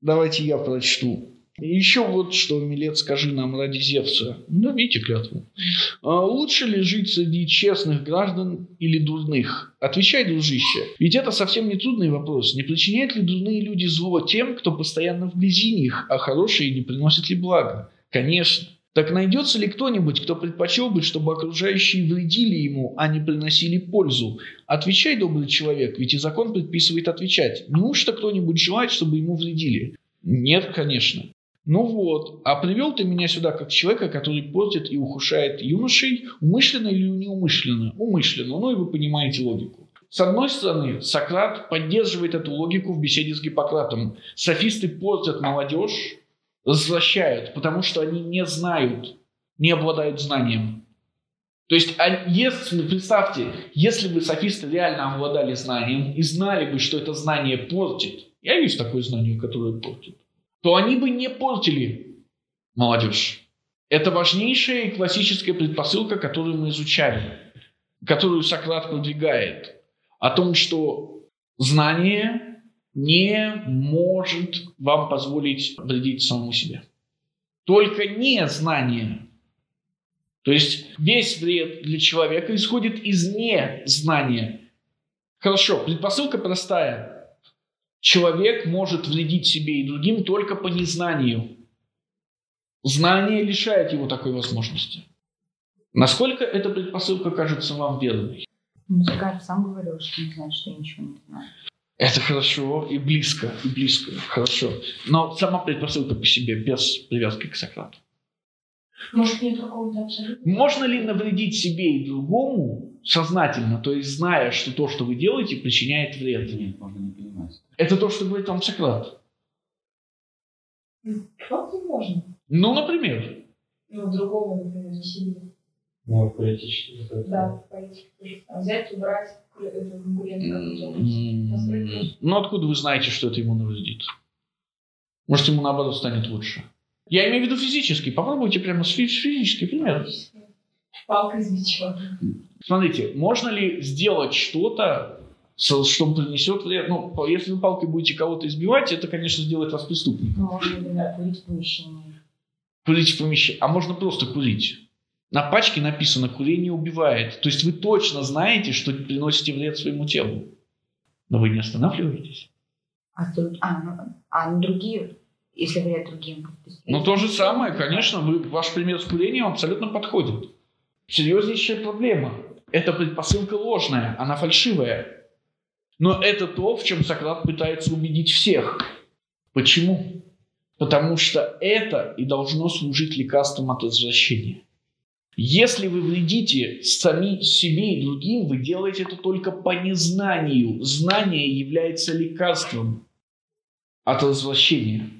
Speaker 1: Давайте я прочту. И еще вот что, Милет, скажи нам ради Зевса. Да, видите клятву. А лучше ли жить среди честных граждан или дурных? Отвечай, дружище. Ведь это совсем не трудный вопрос. Не причиняют ли дурные люди зло тем, кто постоянно вблизи них, а хорошие не приносят ли блага? Конечно. Так найдется ли кто-нибудь, кто предпочел бы, чтобы окружающие вредили ему, а не приносили пользу? Отвечай, добрый человек, ведь и закон предписывает отвечать. Неужто кто-нибудь желает, чтобы ему вредили? Нет, конечно. Ну вот, а привел ты меня сюда как человека, который портит и ухудшает юношей, умышленно или неумышленно? Умышленно, ну и вы понимаете логику. С одной стороны, Сократ поддерживает эту логику в беседе с Гиппократом. Софисты портят молодежь, развращают, потому что они не знают, не обладают знанием. То есть, а если, представьте, если бы софисты реально обладали знанием и знали бы, что это знание портит, я есть такое знание, которое портит, то они бы не портили молодежь. Это важнейшая и классическая предпосылка, которую мы изучали, которую Сократ продвигает, о том, что знание не может вам позволить вредить самому себе. Только не знание. То есть весь вред для человека исходит из незнания. Хорошо, предпосылка простая. Человек может вредить себе и другим только по незнанию. Знание лишает его такой возможности. Насколько эта предпосылка кажется вам верной?
Speaker 2: Музыкант сам говорил, что не знает, что я ничего не знаю.
Speaker 1: Это хорошо и близко, и близко, хорошо. Но сама предпосылка по себе, без привязки к Сократу.
Speaker 4: Может, нет какого-то абсолютно?
Speaker 1: Можно ли навредить себе и другому сознательно, то есть зная, что то, что вы делаете, причиняет вред?
Speaker 3: Нет, можно не понимать.
Speaker 1: Это то, что говорит вам Сократ.
Speaker 4: Как можно?
Speaker 1: Ну, например.
Speaker 4: Ну, другого, например, не себе.
Speaker 3: Ну, политически.
Speaker 4: Да, в политике тоже. А взять, убрать э, это конкурента.
Speaker 1: М, Ну, откуда вы знаете, что это ему навредит? Может, ему наоборот станет лучше? Я имею в виду физически. Попробуйте прямо с физический пример.
Speaker 4: Палка из бича.
Speaker 1: Смотрите, можно ли сделать что-то, что принесет вред? Ну, если вы палкой будете кого-то избивать, это, конечно, сделает вас преступником.
Speaker 2: Ну, можно, например, курить в помещении.
Speaker 1: Курить в помещении. А можно просто курить. На пачке написано «курение убивает». То есть вы точно знаете, что приносите вред своему телу. Но вы не останавливаетесь.
Speaker 2: А, а, ну, а другие, если вред другим.
Speaker 1: Ну, то же самое, конечно, вы, ваш пример с курением абсолютно подходит. Серьезнейшая проблема. Это предпосылка ложная, она фальшивая. Но это то, в чем Сократ пытается убедить всех. Почему? Потому что это и должно служить лекарством от развращения. Если вы вредите сами себе и другим, вы делаете это только по незнанию. Знание является лекарством от развращения.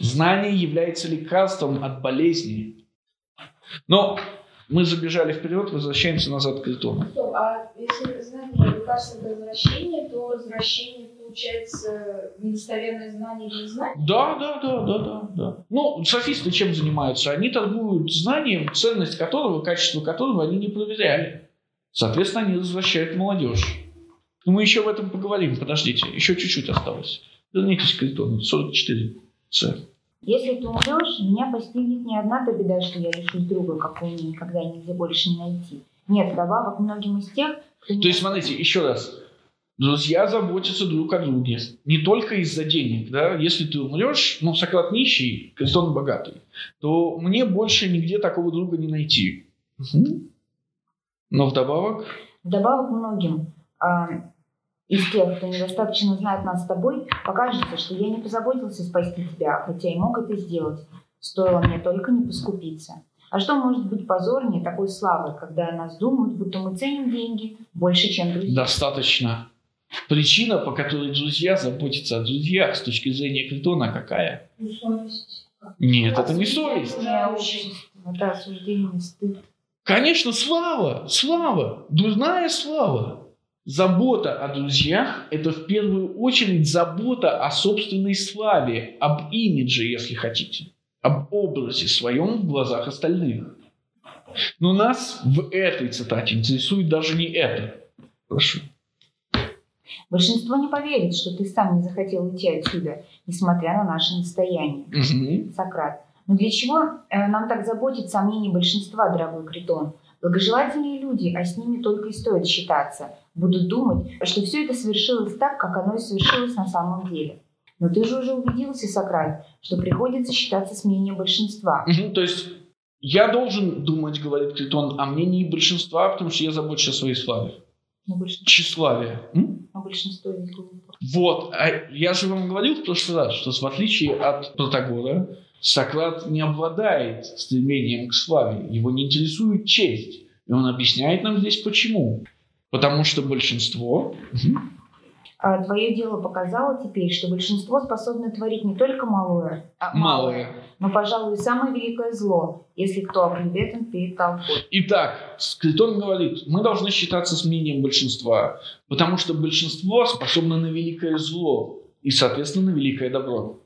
Speaker 1: Знание является лекарством от болезни. Но мы забежали вперед, возвращаемся назад к Критону.
Speaker 4: А если знание лекарство от возвращения, то возвращение получается недостоверное знание или незнание?
Speaker 1: Да, да, да, да, да, да. Ну, софисты чем занимаются? Они торгуют знанием, ценность которого, качество которого они не проверяли. Соответственно, они возвращают молодежь. Но мы еще об этом поговорим. Подождите, еще чуть-чуть осталось. Вернитесь к Критону, 44. С.
Speaker 2: Если ты умрешь, меня постигнет не одна та беда, что я лишусь друга, какого мне никогда и нигде больше не найти. Нет, вдобавок многим из тех, кто
Speaker 1: То есть, смотрите, еще раз. Друзья заботятся друг о друге. Не только из-за денег. Да? Если ты умрешь, ну, Сократ нищий, Критон богатый, то мне больше нигде такого друга не найти. Мгм. Но вдобавок,
Speaker 2: Вдобавок многим а, из тех, кто недостаточно знает нас с тобой, покажется, что я не позаботился спасти тебя, хотя и мог это сделать. Стоило мне только не поскупиться. А что может быть позорнее такой славы, когда о нас думают, будто мы ценим деньги больше, чем друзья?
Speaker 1: Достаточно. Причина, по которой друзья заботятся о друзьях с точки зрения Критона какая?
Speaker 4: Ну, совесть.
Speaker 1: Нет, это не совесть.
Speaker 2: Не общество, это осуждение, стыд.
Speaker 1: Конечно, слава, слава, дурная слава. Забота о друзьях – это в первую очередь забота о собственной славе, об имидже, если хотите, об образе своем в глазах остальных. Но нас в этой цитате интересует даже не это. Прошу.
Speaker 2: Большинство не поверит, что ты сам не захотел уйти отсюда, несмотря на наше настояние.
Speaker 1: Мгм.
Speaker 2: Сократ. Но для чего э, нам так заботит сомнение большинства, дорогой Критон? Благожелательные люди, а с ними только и стоит считаться, будут думать, что все это совершилось так, как оно и совершилось на самом деле. Но ты же уже убедился, Сократ, что приходится считаться с мнением большинства.
Speaker 1: Мгм, То есть я должен думать, говорит Критон, о мнении большинства, потому что я забочусь о своей славе.
Speaker 2: Но большинство,
Speaker 1: Тщеславие. М?
Speaker 2: но большинство ведь глупо.
Speaker 1: Вот, а я же вам говорил в прошлый раз, что в отличие от Протагора, Сократ не обладает стремлением к славе, его не интересует честь. И он объясняет нам здесь почему. Потому что большинство...
Speaker 2: А твое дело показало теперь, что большинство способно творить не только малое, а
Speaker 1: Малое.
Speaker 2: но, пожалуй, самое великое зло, если кто оклеветан перед толпой.
Speaker 1: Итак, Скритон говорит, мы должны считаться с мнением большинства, потому что большинство способно на великое зло и, соответственно, на великое добро.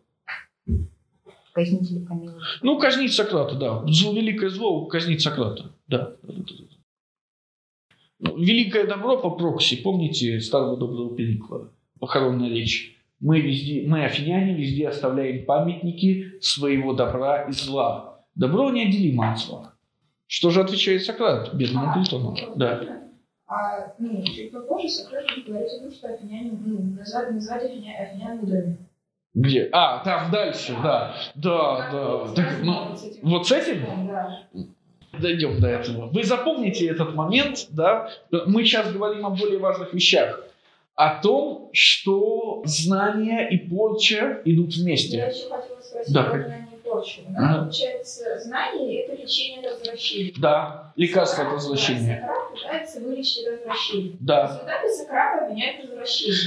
Speaker 2: Казнители помилуют.
Speaker 1: Ну, казнить Сократа, да. Зло, великое зло казнить Сократа. Да. Ну, Великое добро по прокси. Помните старого доброго Перикла? Похоронная речь. Мы, везде, мы, афиняне, везде оставляем памятники своего добра и зла. Добро неотделимо от зла. Что же отвечает Сократ бедному Платону? Да.
Speaker 4: А, ну, чуть попозже Сократ будет говорить о том, что афиняне, ну, назвать, назвать афиня, афинян мудрыми.
Speaker 1: Где? А, там дальше, да. Да, да. Так, ну, вот с этим дойдем до этого. Вы запомните этот момент, да? Мы сейчас говорим о более важных вещах. О том, что знания и порча идут
Speaker 4: Я
Speaker 1: вместе.
Speaker 4: еще хотела спросить
Speaker 1: Да,
Speaker 4: про знание и порчу.
Speaker 1: Ага.
Speaker 4: Получается, знание – это лечение развращения.
Speaker 1: Да, лекарство от
Speaker 4: Сократ,
Speaker 1: развращения.
Speaker 4: да, Сократ пытается вылечить от развращения.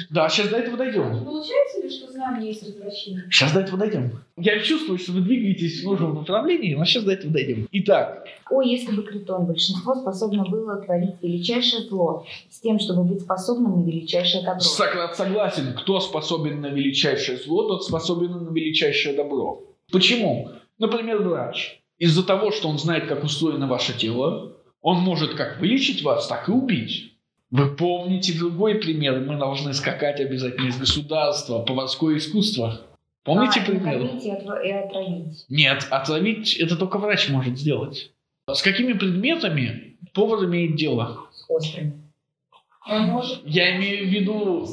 Speaker 4: В
Speaker 1: Да, сейчас до этого дойдем.
Speaker 4: Получается ли, что знание есть развращение?
Speaker 1: Сейчас до этого дойдем. Я чувствую, что вы двигаетесь в нужном направлении, но сейчас до этого дойдем. Итак,
Speaker 2: О, если бы Критон, большинство способно было творить величайшее зло с тем, чтобы быть способным на величайшее добро.
Speaker 1: Сократ согласен, кто способен на величайшее зло, тот способен на величайшее добро. Почему? Например, врач. Из-за того, что он знает, как устроено ваше тело, он может как вылечить вас, так и убить. Вы помните другой пример? Мы должны скакать обязательно из государства, поварское искусство. Помните
Speaker 2: а,
Speaker 1: пример?
Speaker 2: накормить и, отравить.
Speaker 1: Нет, отравить это только врач может сделать. С какими предметами повар имеет дело?
Speaker 2: С острыми.
Speaker 4: Он может...
Speaker 1: Я имею в виду.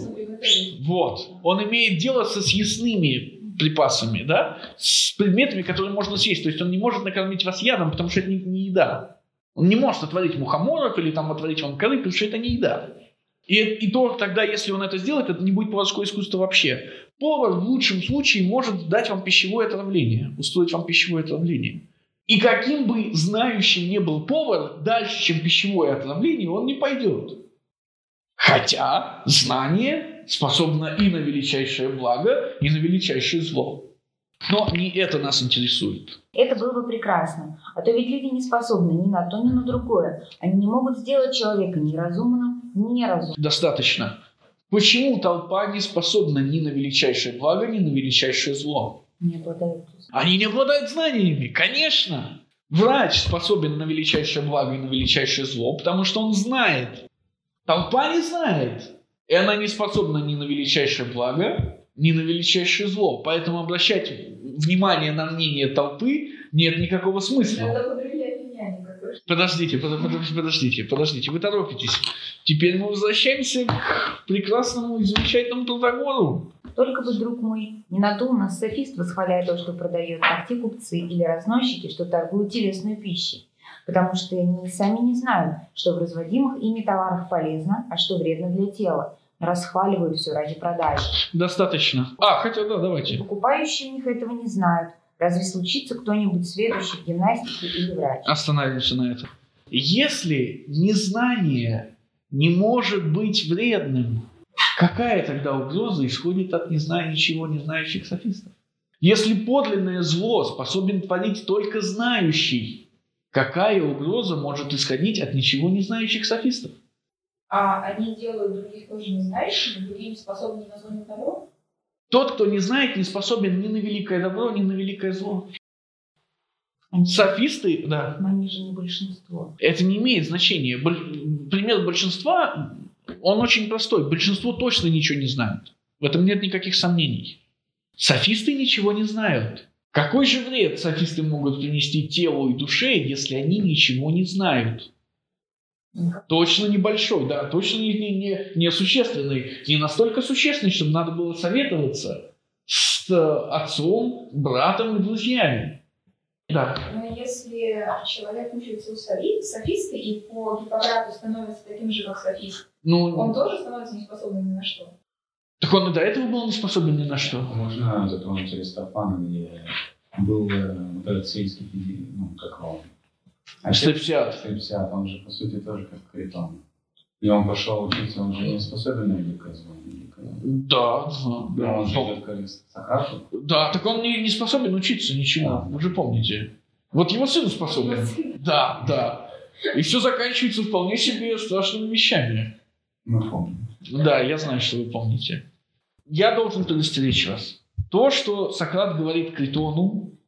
Speaker 1: Вот. Он имеет дело со съестными припасами, да? С предметами, которые можно съесть. То есть он не может накормить вас ядом, потому что это не, не еда. Он не может отварить мухоморов или там отварить вам коры, потому что это не еда. И, и то тогда, если он это сделает, это не будет поварское искусство вообще. Повар в лучшем случае может дать вам пищевое отравление, устроить вам пищевое отравление. И каким бы знающим не был повар, дальше, чем пищевое отравление, он не пойдет. Хотя знание способно и на величайшее благо, и на величайшее зло. Но не это нас интересует.
Speaker 2: Это было бы прекрасно. А то ведь люди не способны ни на то, ни на другое. Они не могут сделать человека ни разумным, ни неразумным.
Speaker 1: Достаточно. Почему толпа не способна ни на величайшее благо, ни на величайшее зло?
Speaker 2: Не обладают.
Speaker 1: Они не обладают знаниями, конечно. Врач способен на величайшее благо и на величайшее зло, потому что он знает. Толпа не знает. И она не способна ни на величайшее благо, ни на величайшее зло. Поэтому обращать внимание на мнение толпы нет никакого смысла. Подождите, под- под- подождите, подождите, вы торопитесь. Теперь мы возвращаемся к прекрасному и замечательному Протагору.
Speaker 2: Только бы, друг мой, не надул нас софист, восхваляя то, что продает ногти купцы или разносчики, что торгуют телесной пищей. Потому что они сами не знают, что в разводимых ими товарах полезно, а что вредно для тела. Расхваливают все ради продажи.
Speaker 1: Достаточно. А, хотя да, давайте.
Speaker 2: Покупающие у них этого не знают. Разве случится кто-нибудь сведущий в гимнастике или врач?
Speaker 1: Остановимся на этом. Если незнание не может быть вредным, какая тогда угроза исходит от незнания ничего не знающих софистов? Если подлинное зло способен творить только знающий, какая угроза может исходить от ничего не знающих софистов?
Speaker 4: А они делают других тоже не знающими, другие не способны на зло ни на добро?
Speaker 1: Тот, кто не знает, не способен ни на великое добро, ни на великое зло.
Speaker 2: Они,
Speaker 1: Софисты, да,
Speaker 2: они же не большинство.
Speaker 1: это не имеет значения. Боль- Пример большинства, он очень простой. Большинство точно ничего не знают. В этом нет никаких сомнений. Софисты ничего не знают. Какой же вред софисты могут принести телу и душе, если они ничего не знают? Точно небольшой, да, точно не, не, не, существенный. Не настолько существенный, чтобы надо было советоваться с э, отцом, братом и друзьями. Да.
Speaker 4: Но если человек учится у софи- софиста и по Гиппократу становится таким же, как софист,
Speaker 1: Ну,
Speaker 4: он тоже становится неспособным ни на что.
Speaker 1: Так он и до этого был не способен ни на что.
Speaker 3: Можно затронуть Аристофана, где был э, вот этот сельский, ну, как он,
Speaker 1: Степсиад.
Speaker 3: Степсиад, он же, по сути, тоже как Критон. И он пошел учиться, он же не способен на великое великое.
Speaker 1: Да, да,
Speaker 3: Но он же идет к Аристократу.
Speaker 1: Да, так он не, не способен учиться ничего. Вы же помните. Вот его сын способен. Да, да. И все заканчивается вполне себе страшными вещами.
Speaker 3: Мы помним.
Speaker 1: Да, я знаю, что вы помните. Я должен предостеречь вас. То, что Сократ говорит Критону,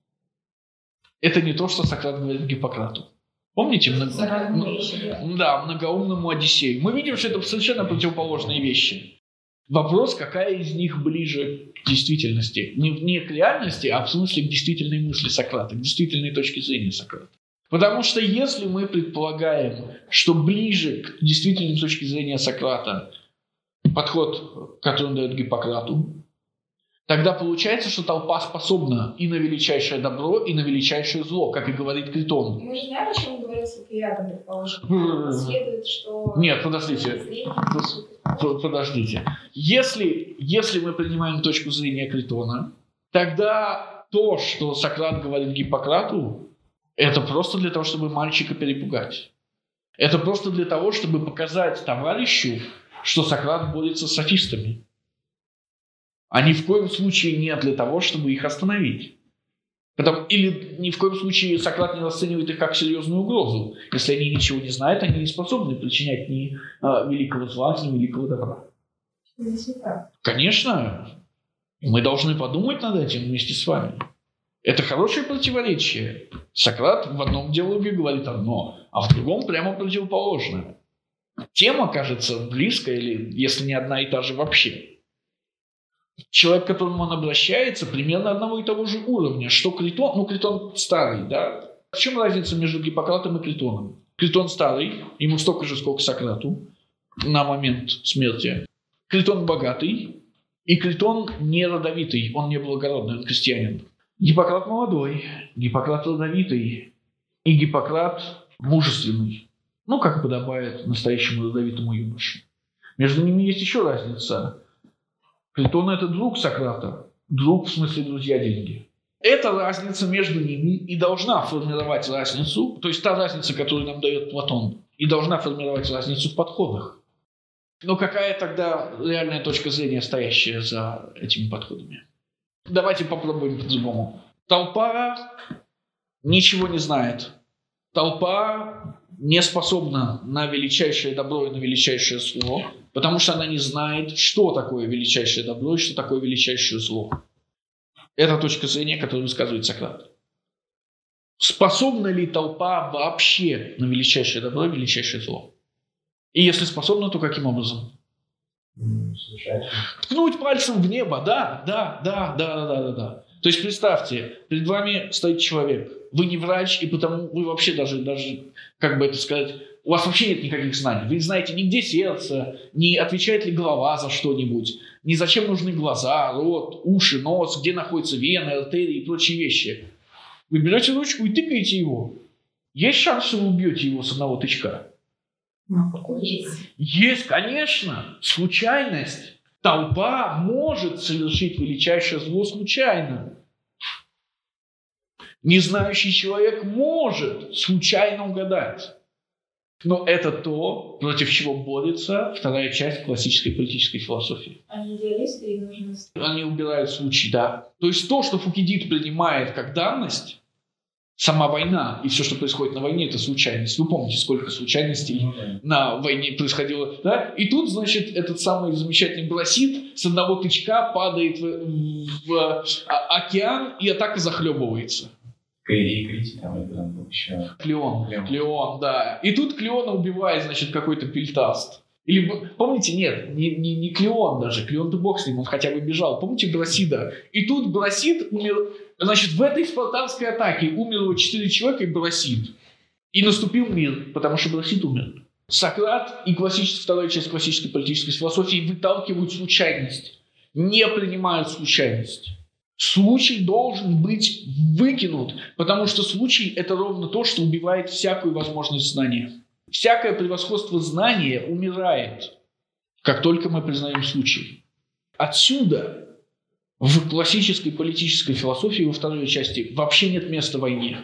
Speaker 1: это не то, что Сократ говорит Гиппократу. Помните? много-.
Speaker 2: Да,
Speaker 1: многоумному Одиссею. Мы видим, что это совершенно противоположные вещи. Вопрос, какая из них ближе к действительности. Не, не к реальности, а в смысле к действительной мысли Сократа, к действительной точке зрения Сократа. Потому что если мы предполагаем, что ближе к действительной точке зрения Сократа подход, который он дает Гиппократу, тогда получается, что толпа способна и на величайшее добро, и на величайшее зло, как и говорит Критон.
Speaker 4: Мы же знаем, о чем говорил с Алкивиадом, предположим. Следует, что...
Speaker 1: Нет, подождите. Подождите. Если, если мы принимаем точку зрения Критона, тогда то, что Сократ говорит Гиппократу, это просто для того, чтобы мальчика перепугать. Это просто для того, чтобы показать товарищу, что Сократ борется с софистами. А ни в коем случае не для того, чтобы их остановить. Потому, или ни в коем случае Сократ не расценивает их как серьезную угрозу. Если они ничего не знают, они не способны причинять ни а, великого зла, ни великого добра. Конечно, мы должны подумать над этим вместе с вами. Это хорошее противоречие. Сократ в одном диалоге говорит одно, а в другом прямо противоположное. Тема кажется близкой, или если не одна и та же вообще. Человек, к которому он обращается, примерно одного и того же уровня. Что Критон, ну Критон старый, да? В чем разница между Гиппократом и Критоном? Критон старый, ему столько же, сколько Сократу на момент смерти. Критон богатый, и Критон не родовитый, он не благородный, он крестьянин. Гиппократ молодой, Гиппократ родовитый, и Гиппократ мужественный. Ну, как подобает настоящему родовитому юноше. Между ними есть еще разница. Критон – это друг Сократа. Друг, в смысле, друзья деньги. Эта разница между ними и должна формировать разницу, то есть та разница, которую нам дает Платон, и должна формировать разницу в подходах. Но какая тогда реальная точка зрения, стоящая за этими подходами? Давайте попробуем по-другому. Толпа ничего не знает. Толпа не способна на величайшее добро и на величайшее зло, потому что она не знает, что такое величайшее добро и что такое величайшее зло. Это точка зрения, которую высказывает Сократ. Способна ли толпа вообще на величайшее добро и величайшее зло? И если способна, то каким образом? Ткнуть пальцем в небо, да, да, да, да, да, да, да. То есть представьте, перед вами стоит человек – вы не врач, и потому вы вообще даже, даже, как бы это сказать, у вас вообще нет никаких знаний. Вы не знаете ни где сердце, не отвечает ли голова за что-нибудь, ни зачем нужны глаза, рот, уши, нос, где находятся вены, артерии и прочие вещи. Вы берете ручку и тыкаете его. Есть шанс, что вы убьете его с одного тычка?
Speaker 2: Ну, какой
Speaker 4: Есть.
Speaker 1: Есть, конечно, случайность. Толпа может совершить величайшее зло случайно. Незнающий человек может случайно угадать. Но это то, против чего борется вторая часть классической политической философии.
Speaker 4: Они идеалисты, и нужно...
Speaker 1: Они убирают случай, да. То есть то, что Фукидид принимает как данность, сама война и все, что происходит на войне, это случайность. Вы помните, сколько случайностей
Speaker 3: Ну
Speaker 1: на войне происходило, да? И тут, значит, этот самый замечательный Брасид с одного тычка падает в, в а- океан, и атака захлебывается.
Speaker 3: И Крити там, это там был еще.
Speaker 1: Клеон,
Speaker 3: Клеон.
Speaker 1: Клеон, да. И тут Клеона убивает, значит, какой-то пельтаст. Или, помните, нет, не, не, не Клеон даже, Клеон-то бог с ним, он хотя бы бежал. Помните Брасида? И тут Брасид умер, значит, в этой спартанской атаке умерло четыре человека и Брасид. И наступил мир, потому что Брасид умер. Сократ и классическая, вторая часть классической политической философии выталкивают случайность, не принимают случайность. Случай должен быть выкинут, потому что случай – это ровно то, что убивает всякую возможность знания. Всякое превосходство знания умирает, как только мы признаем случай. Отсюда в классической политической философии во второй части вообще нет места войне.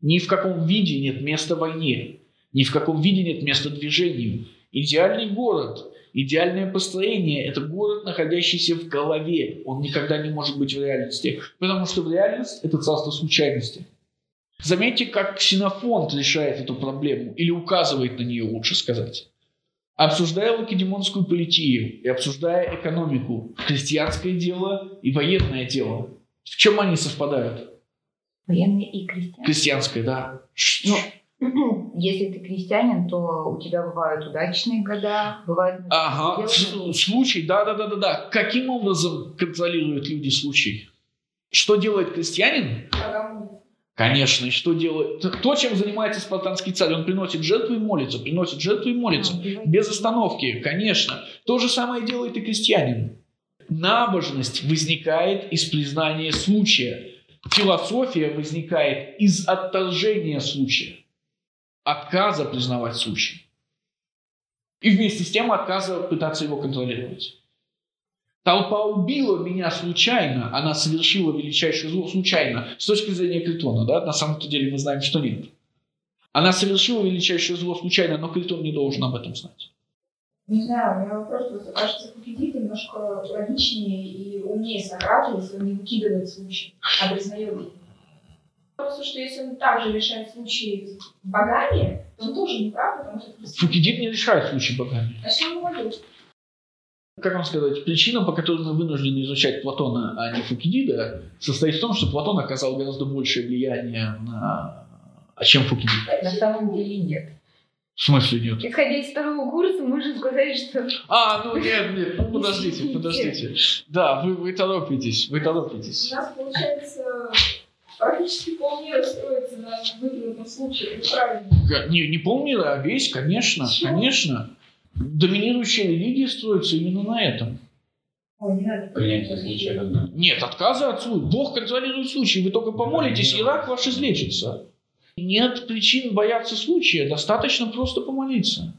Speaker 1: Ни в каком виде нет места войне. Ни в каком виде нет места движению. Идеальный город, идеальное построение – это город, находящийся в голове. Он никогда не может быть в реальности. Потому что в реальность – это царство случайности. Заметьте, как Ксенофонт решает эту проблему, или указывает на нее, лучше сказать. Обсуждая лакедемонскую политию и обсуждая экономику, крестьянское дело и военное дело, в чем они совпадают?
Speaker 2: Военные и крестьяне.
Speaker 1: Крестьянское, да.
Speaker 2: Ну, если ты крестьянин, то у тебя бывают удачные года, бывают...
Speaker 1: Ага, случай, да, да, да, да, да. Каким образом контролируют люди случай? Что делает крестьянин? Конечно, и что делает? То, чем занимается спартанский царь, он приносит жертву и молится, приносит жертву и молится.
Speaker 2: А.
Speaker 1: Без остановки, конечно. То же самое делает и крестьянин. Набожность возникает из признания случая. Философия возникает из отторжения случая. Отказа признавать случай. И вместе с тем отказа пытаться его контролировать. Толпа убила меня случайно, она совершила величайшее зло случайно. С точки зрения Критона, да, на самом-то деле мы знаем, что нет. Она совершила величайшее зло случайно, но Критон не должен об этом знать.
Speaker 4: Не знаю, у меня вопрос просто кажется, Фукидид немножко логичнее и умнее Сократа, если он не выкидывает случай, а признает. Просто, что если он также решает случаи богами, то он тоже не прав, потому что... это
Speaker 1: Фукидид не решает случай богами.
Speaker 4: А он говорит?
Speaker 1: Как вам сказать, причина, по которой мы вынуждены изучать Платона, а не Фукидида, состоит в том, что Платон оказал гораздо большее влияние на... А чем Фукидид?
Speaker 2: На самом деле нет.
Speaker 1: В смысле нет?
Speaker 2: Исходя из второго курса, можно сказать, что...
Speaker 1: А, ну нет, нет, ну подождите, подождите. Да, вы, вы торопитесь, вы
Speaker 4: У
Speaker 1: торопитесь.
Speaker 4: нас, получается, практически полмира строится на выкинутом случае. Это правильно.
Speaker 1: Не, не полмира, а весь, конечно,
Speaker 4: Чего?
Speaker 1: конечно. Доминирующая религия строится именно на этом.
Speaker 4: Ой, не надо.
Speaker 3: Принятие случая.
Speaker 1: Нет, отказа от случая. Бог контролирует случай. Вы только помолитесь, и рак ваш излечится. Нет причин бояться случая. Достаточно просто помолиться.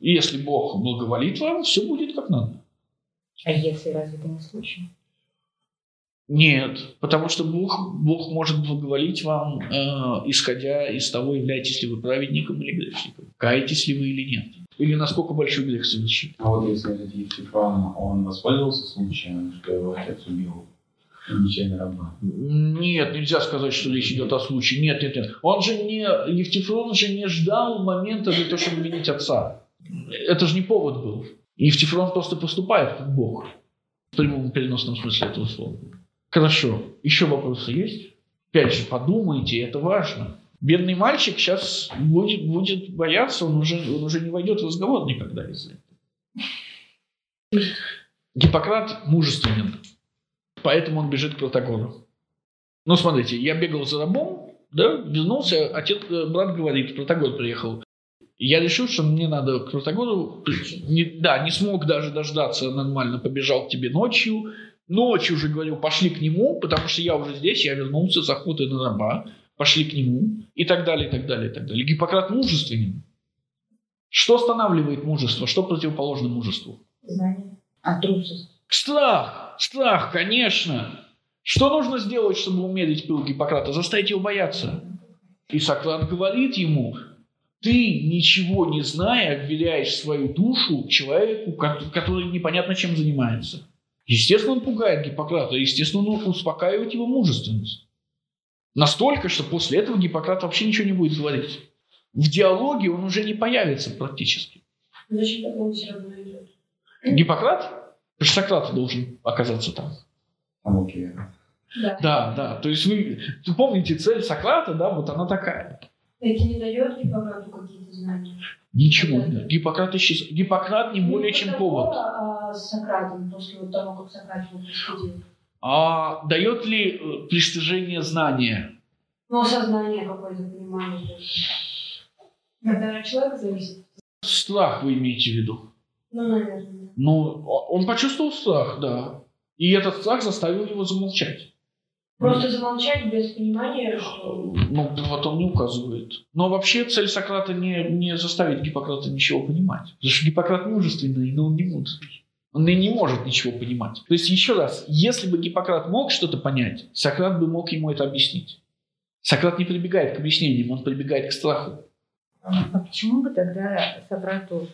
Speaker 1: И если Бог благоволит вам, все будет как надо.
Speaker 2: А если разве это не случай?
Speaker 1: Нет, потому что Бог, Бог может благоволить вам, э, исходя из того, являетесь ли вы праведником или грешником. Каетесь ли вы или нет. Или насколько большой грех совершили.
Speaker 3: А вот если этот Евтифан, он воспользовался случаем, что его отец убил нечаянно раба.
Speaker 1: Нет, нельзя сказать, что речь идет о случае. Нет, нет, нет. Он же не, Евтифрон же не ждал момента для того, чтобы винить отца. Это же не повод был. Евтифрон просто поступает как Бог. В прямом переносном смысле этого слова. Хорошо. Еще вопросы есть? Опять же, подумайте, это важно. Бедный мальчик сейчас будет, будет бояться, он уже, он уже не войдет в разговор никогда из-за этого. Гиппократ мужественен, поэтому он бежит к Протагору. Ну, смотрите, я бегал за рабом, да, вернулся, отец, э, брат говорит, Протагор приехал. Я решил, что мне надо к Протагору, не, да, не смог даже дождаться нормально, побежал к тебе ночью. Ночью уже говорил, пошли к нему, потому что я уже здесь, я вернулся с охоты на раба. пошли к нему, и так далее, и так далее, и так далее. Гиппократ мужественен. Что останавливает мужество? Что противоположно мужеству?
Speaker 2: Знание. А трусость?
Speaker 1: Страх. Страх, конечно. Что нужно сделать, чтобы умерить пыл Гиппократа? Заставить его бояться. И Сократ говорит ему, ты, ничего не зная, вверяешь свою душу человеку, который непонятно чем занимается. Естественно, он пугает Гиппократа, естественно, он успокаивает его мужественность. Настолько, что после этого Гиппократ вообще ничего не будет говорить. В диалоге он уже не появится практически.
Speaker 4: Зачем тогда он все равно идет?
Speaker 1: Гиппократ? Сократ должен оказаться там.
Speaker 3: Окей.
Speaker 4: Да.
Speaker 1: Да, да. То есть вы, вы помните цель Сократа, да, вот она такая.
Speaker 4: Это не дает Гиппократу какие-то знания?
Speaker 1: Ничего дает. Гиппократ исчез. Гиппократ не более
Speaker 4: Ну,
Speaker 1: чем
Speaker 4: протокола,
Speaker 1: повод.
Speaker 4: а, с Сократом после вот того, как Сократ его пристыдил.
Speaker 1: А дает ли э, пристыжение знания?
Speaker 4: Ну, осознание какое-то, понимание. Это от человека зависит.
Speaker 1: Страх вы имеете в виду?
Speaker 4: Ну, наверное.
Speaker 1: Ну, он почувствовал страх, да. И этот страх заставил его замолчать.
Speaker 4: Просто замолчать без понимания, что...
Speaker 1: Ну, вот он не указывает. Но вообще цель Сократа не, не заставить Гиппократа ничего понимать. Потому что Гиппократ мужественный, но он не мудрый. Он и не может ничего понимать. То есть, еще раз, если бы Гиппократ мог что-то понять, Сократ бы мог ему это объяснить. Сократ не прибегает к объяснениям, он прибегает к страху.
Speaker 2: А почему бы тогда Сократу...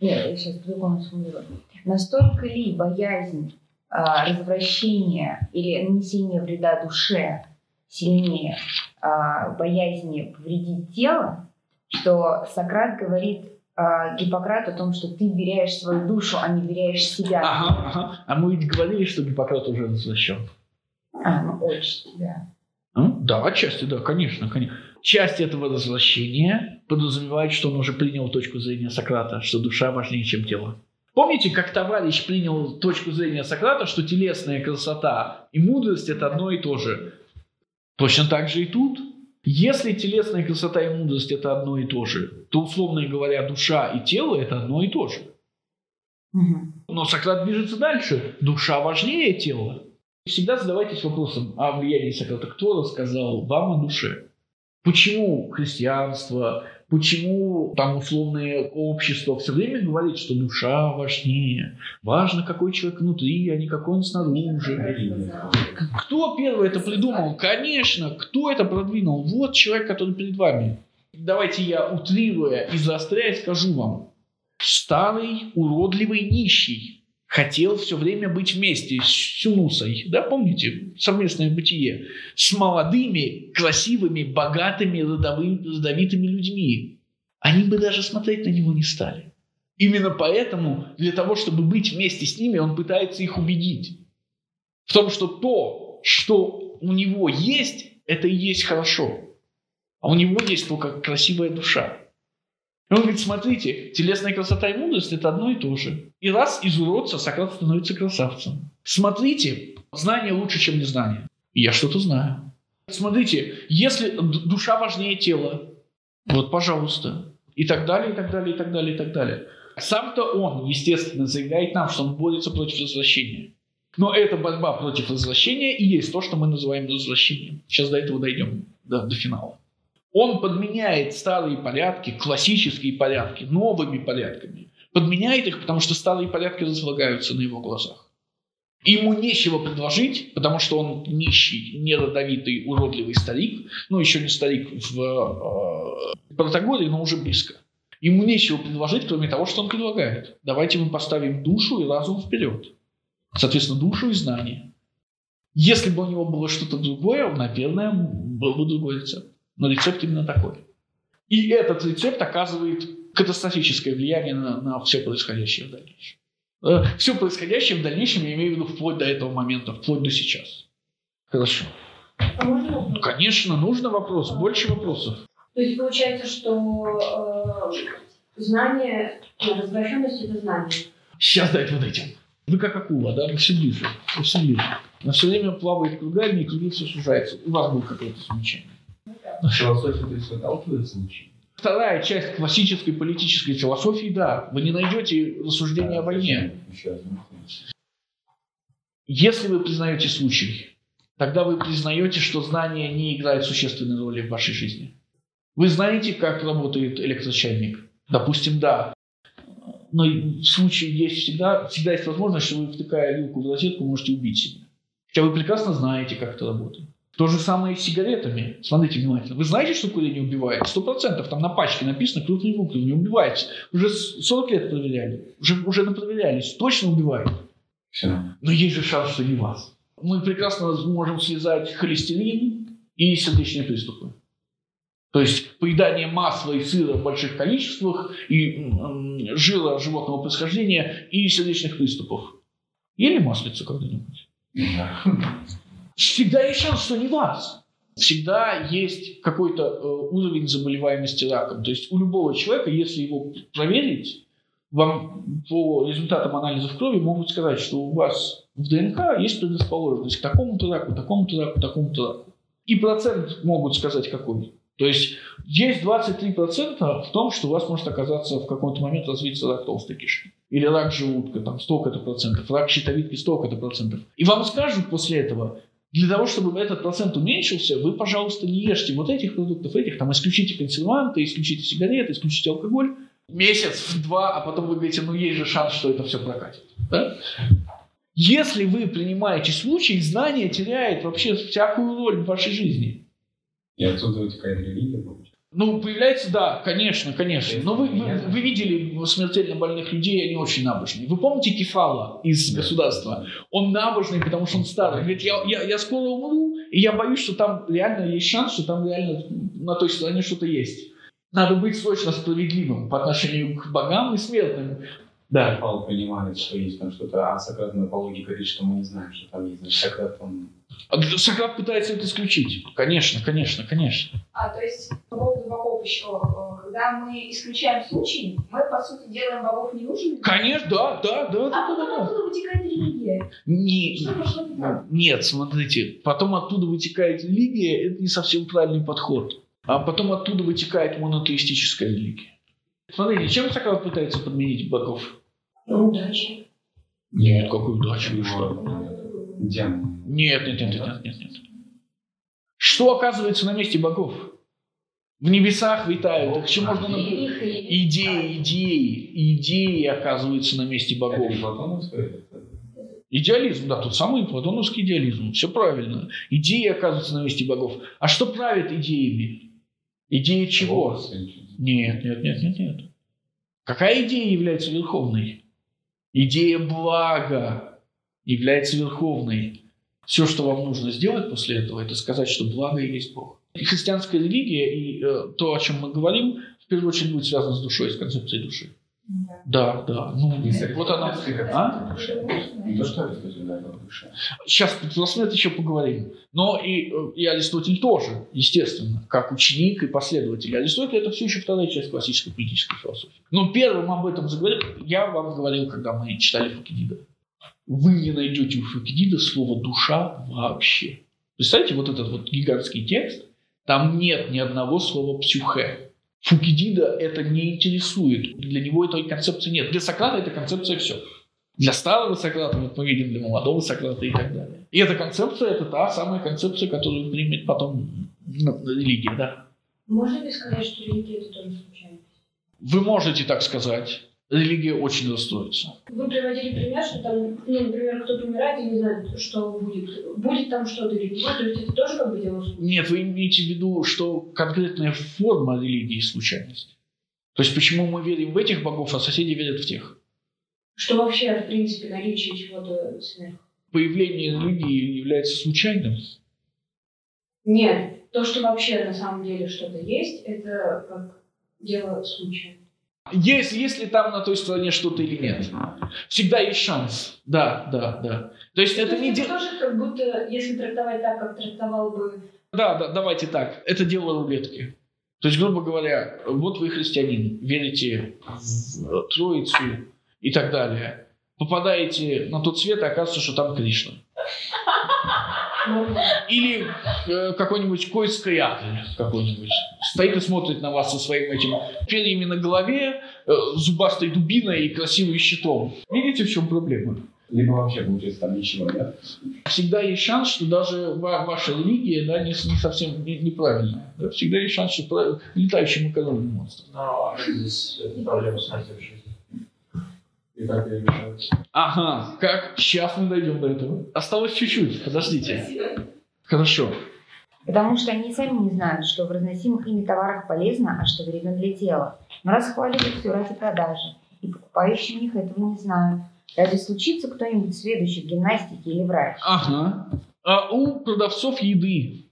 Speaker 2: Нет, я сейчас по-другому сформулирую. Настолько ли боязнь а, развращения или нанесения вреда душе сильнее а, боязни повредить тело, что Сократ говорит а, Гиппократу о том, что ты веряешь свою душу, а не веряешь себя.
Speaker 1: Ага, ага. А мы ведь говорили, что Гиппократ уже возвращен.
Speaker 2: А, ну очень, да.
Speaker 1: Ну, да, отчасти, да, конечно, конечно. Часть этого возвращения подразумевает, что он уже принял точку зрения Сократа, что душа важнее, чем тело. Помните, как товарищ принял точку зрения Сократа, что телесная красота и мудрость – это одно и то же? Точно так же и тут. Если телесная красота и мудрость – это одно и то же, то, условно говоря, душа и тело – это одно и то же. Но Сократ движется дальше. Душа важнее тела. Всегда задавайтесь вопросом о влиянии Сократа. Кто рассказал вам о душе? Почему христианство, почему там условное общество все время говорит, что душа важнее? Важно, какой человек внутри, а не какой он снаружи. Кто первый это придумал? Конечно, кто это продвинул? Вот человек, который перед вами. Давайте я, утрируя и заостряя, скажу вам. Старый, уродливый, нищий хотел все время быть вместе с Сюнусой. Да, помните? Совместное бытие. С молодыми, красивыми, богатыми, родовыми, родовитыми людьми. Они бы даже смотреть на него не стали. Именно поэтому, для того, чтобы быть вместе с ними, он пытается их убедить в том, что то, что у него есть, это и есть хорошо. А у него есть только красивая душа. И он говорит, смотрите, телесная красота и мудрость – это одно и то же. И раз из уродца Сократ становится красавцем. Смотрите, знание лучше, чем незнание. Я что-то знаю. Смотрите, если душа важнее тела, вот, пожалуйста. И так далее, и так далее, и так далее, и так далее. Сам-то он, естественно, заявляет нам, что он борется против развращения. Но эта борьба против развращения и есть то, что мы называем развращением. Сейчас до этого дойдем, до, до финала. Он подменяет старые порядки, классические порядки, новыми порядками. Подменяет их, потому что старые порядки разлагаются на его глазах. Ему нечего предложить, потому что он нищий, неродовитый, уродливый старик, ну еще не старик в э, Протагоре, но уже близко. Ему нечего предложить, кроме того, что он предлагает. Давайте мы поставим душу и разум вперед. Соответственно, душу и знание. Если бы у него было что-то другое, наверное, был бы другой рецепт. Но рецепт именно такой. И этот рецепт оказывает катастрофическое влияние на, на все происходящее в дальнейшем. Все происходящее в дальнейшем, я имею в виду вплоть до этого момента, вплоть до сейчас. Хорошо.
Speaker 4: А можно?
Speaker 1: Конечно, нужно вопрос, больше вопросов.
Speaker 4: То есть получается, что э, знание, ну, развращенность это знание.
Speaker 1: Сейчас до этого дойдем. Вы как акула, да? Вы все ближе. Вы все ближе. Она все время плавает кругами, и круги все сужаются. У вас будет какое-то замечание.
Speaker 3: Философия, то есть, сталкивается учить?
Speaker 1: Вторая часть классической политической философии, да, вы не найдете рассуждения о войне. Если вы признаете случай, тогда вы признаете, что знание не играет существенной роли в вашей жизни. Вы знаете, как работает электрочайник? Допустим, да. Но в случае есть всегда, всегда есть возможность, что вы, втыкая вилку в розетку, можете убить себя. Хотя вы прекрасно знаете, как это работает. То же самое и с сигаретами. Смотрите внимательно. Вы знаете, что курение убивает? Сто процентов. Там на пачке написано крупные буквы. Не убивает. Уже 40 лет проверяли. Уже, уже проверялись. Точно убивает.
Speaker 3: Все.
Speaker 1: Но есть же шанс, что не вас. Мы прекрасно можем связать холестерин и сердечные приступы. То есть поедание масла и сыра в больших количествах и жира животного происхождения и сердечных приступов. Ели маслицу когда-нибудь?
Speaker 3: Да.
Speaker 1: Всегда есть шанс, что не вас. Всегда есть какой-то э, уровень заболеваемости раком. То есть у любого человека, если его проверить, вам по результатам анализов крови могут сказать, что у вас в ДНК есть предрасположенность к такому-то раку, такому-то раку, такому-то раку. И процент могут сказать какой. То есть есть 23% в том, что у вас может оказаться в какой-то момент развиться рак толстой кишки. Или рак желудка, там столько-то процентов, рак щитовидки столько-то процентов. И вам скажут после этого, для того, чтобы этот процент уменьшился, вы, пожалуйста, не ешьте вот этих продуктов, этих, там, исключите консерванты, исключите сигареты, исключите алкоголь. Месяц, два, а потом вы говорите, ну есть же шанс, что это все прокатит. Да? Если вы принимаете случай, знание теряет вообще всякую роль в вашей жизни.
Speaker 3: И отсюда вытекает религия.
Speaker 1: Ну, появляется, да, конечно, конечно. Но вы, вы, вы видели смертельно больных людей, они очень набожные. Вы помните Кефала из
Speaker 3: Да.
Speaker 1: государства? Он набожный, потому что он старый. Он говорит, я, я, я скоро умру, и я боюсь, что там реально есть шанс, что там реально на той стороне что-то есть. Надо быть срочно справедливым по отношению к богам и смертным. Да.
Speaker 3: Павел понимает, что есть там что-то, а Сократ на апологии говорит, что мы не знаем, что там есть. Значит, Сократ, он...
Speaker 1: А Сократ пытается это исключить. Конечно, конечно, конечно.
Speaker 4: А, то есть, по поводу богов еще, э, когда мы исключаем случай, мы, по сути, делаем богов ненужными?
Speaker 1: Конечно, да, да, да, да,
Speaker 4: А
Speaker 1: да,
Speaker 4: потом
Speaker 1: да.
Speaker 4: оттуда вытекает религия.
Speaker 1: Не,
Speaker 4: Что пошло не так?
Speaker 1: Нет, смотрите, потом оттуда вытекает религия, это не совсем правильный подход. А потом оттуда вытекает монотеистическая религия. Смотрите, чем Сократ пытается подменить богов?
Speaker 4: Ну, удачи.
Speaker 1: Нет, какой удачи. вы
Speaker 3: его
Speaker 1: что?
Speaker 3: демон.
Speaker 1: Нет, нет, нет, нет, нет, нет. Что оказывается на месте богов? В небесах витают. Их еще можно Идеи, идеи, идеи оказываются на месте богов. Идеализм, да, тот самый платоновский идеализм. Все правильно. Идеи оказываются на месте богов. А что правит идеями? Идеи чего? Нет, нет, нет, нет, нет. Какая идея является верховной? Идея блага является верховной. Все, что вам нужно сделать после этого, это сказать, что благо и есть Бог. И христианская религия и э, то, о чем мы говорим, в первую очередь будет связано с душой, с концепцией души.
Speaker 2: Да.
Speaker 1: Да, да. Ну,
Speaker 3: Не
Speaker 1: вот она. А?
Speaker 3: Не то, что Аристотель дал душе.
Speaker 1: Сейчас про смерть еще поговорим. Но и, э, и Аристотель тоже, естественно, как ученик и последователь. Аристотель это все еще вторая часть классической политической философии. Но первым об этом заговорил, я вам говорил, когда мы читали Фукидида. Вы не найдете у Фукидида слово «душа» вообще. Представляете, вот этот вот гигантский текст, там нет ни одного слова «псюхе». Фукидида это не интересует. Для него этой концепции нет. Для Сократа эта концепция все. Для старого Сократа, вот мы видим, для молодого Сократа и так далее. И эта концепция, это та самая концепция, которую примет потом ну, религия, да.
Speaker 4: Можно ли сказать, что религия это тоже случайность?
Speaker 1: Вы можете так сказать. Религия очень расстроится.
Speaker 4: Вы приводили пример, что там, ну, например, кто-то умирает и не знает, что будет. Будет там что-то или не будет, то есть это тоже как бы дело.
Speaker 1: Нет, вы имеете в виду, что конкретная форма религии – случайность. То есть почему мы верим в этих богов, а соседи верят в тех?
Speaker 4: Что вообще, в принципе, наличие чего-то сверх.
Speaker 1: Появление религии является случайным.
Speaker 4: Нет, то, что вообще на самом деле что-то есть, это как дело случая.
Speaker 1: Есть, есть ли там на той стороне что-то или нет. Всегда есть шанс. Да, да, да. То есть это
Speaker 4: То
Speaker 1: не
Speaker 4: есть
Speaker 1: дело...
Speaker 4: тоже как будто, если трактовать так, как трактовал бы...
Speaker 1: Да, да, давайте так. Это дело рулетки. То есть, грубо говоря, вот вы христианин, верите в Троицу и так далее. Попадаете на тот свет, и оказывается, что там Кришна. Или э, какой-нибудь койский какой-нибудь. Стоит и смотрит на вас со своим этим перьями на голове, э, зубастой дубиной и красивым щитом. Видите, в чем проблема?
Speaker 3: Либо вообще получается там ничего нет.
Speaker 1: Всегда есть шанс, что даже ва- ваша религия да, не, не совсем не- неправильная. Да? Всегда есть шанс, что про- летающий макаронный монстр.
Speaker 5: Но здесь э, проблема смерти в жизни. И?
Speaker 1: Ага, как? Сейчас мы дойдем до этого. Осталось чуть-чуть, подождите. Хорошо.
Speaker 2: Потому что они сами не знают, что в разносимых ими товарах полезно, а что вредно для тела. Но расхваливают все ради продажи. И покупающие у них этого не знают. Даже случится кто-нибудь следующий в гимнастике или врач.
Speaker 1: Ага. А у продавцов еды,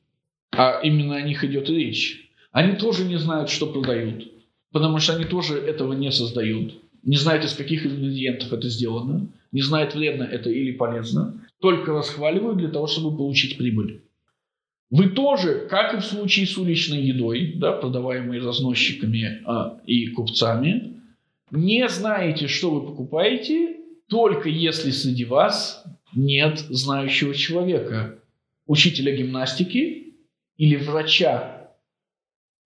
Speaker 1: а именно о них идет речь, они тоже не знают, что продают. Потому что они тоже этого не создают. Не знают, из каких ингредиентов это сделано. Не знают, вредно это или полезно. Только расхваливают для того, чтобы получить прибыль. Вы тоже, как и в случае с уличной едой, да, продаваемой разносчиками а, и купцами, не знаете, что вы покупаете, только если среди вас нет знающего человека, учителя гимнастики или врача.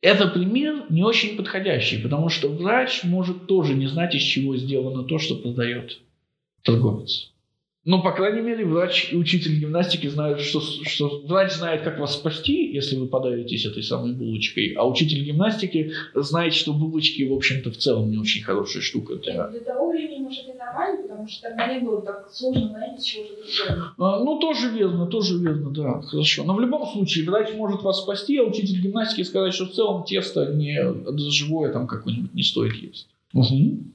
Speaker 1: Это пример не очень подходящий, потому что врач может тоже не знать, из чего сделано то, что продает торговец. Но, по крайней мере, врач и учитель гимнастики знают, что, что врач знает, как вас спасти, если вы подавитесь этой самой булочкой, а учитель гимнастики знает, что булочки, в общем-то, в целом не очень хорошая штука для
Speaker 4: Для того времени, может, это нормально, потому что тогда не было так сложно найти, с чего что-то сделать.
Speaker 1: А, Ну, тоже верно, тоже верно, да, хорошо. Но в любом случае, врач может вас спасти, а учитель гимнастики сказать, что в целом тесто не живое там какое-нибудь не стоит есть. Мгм.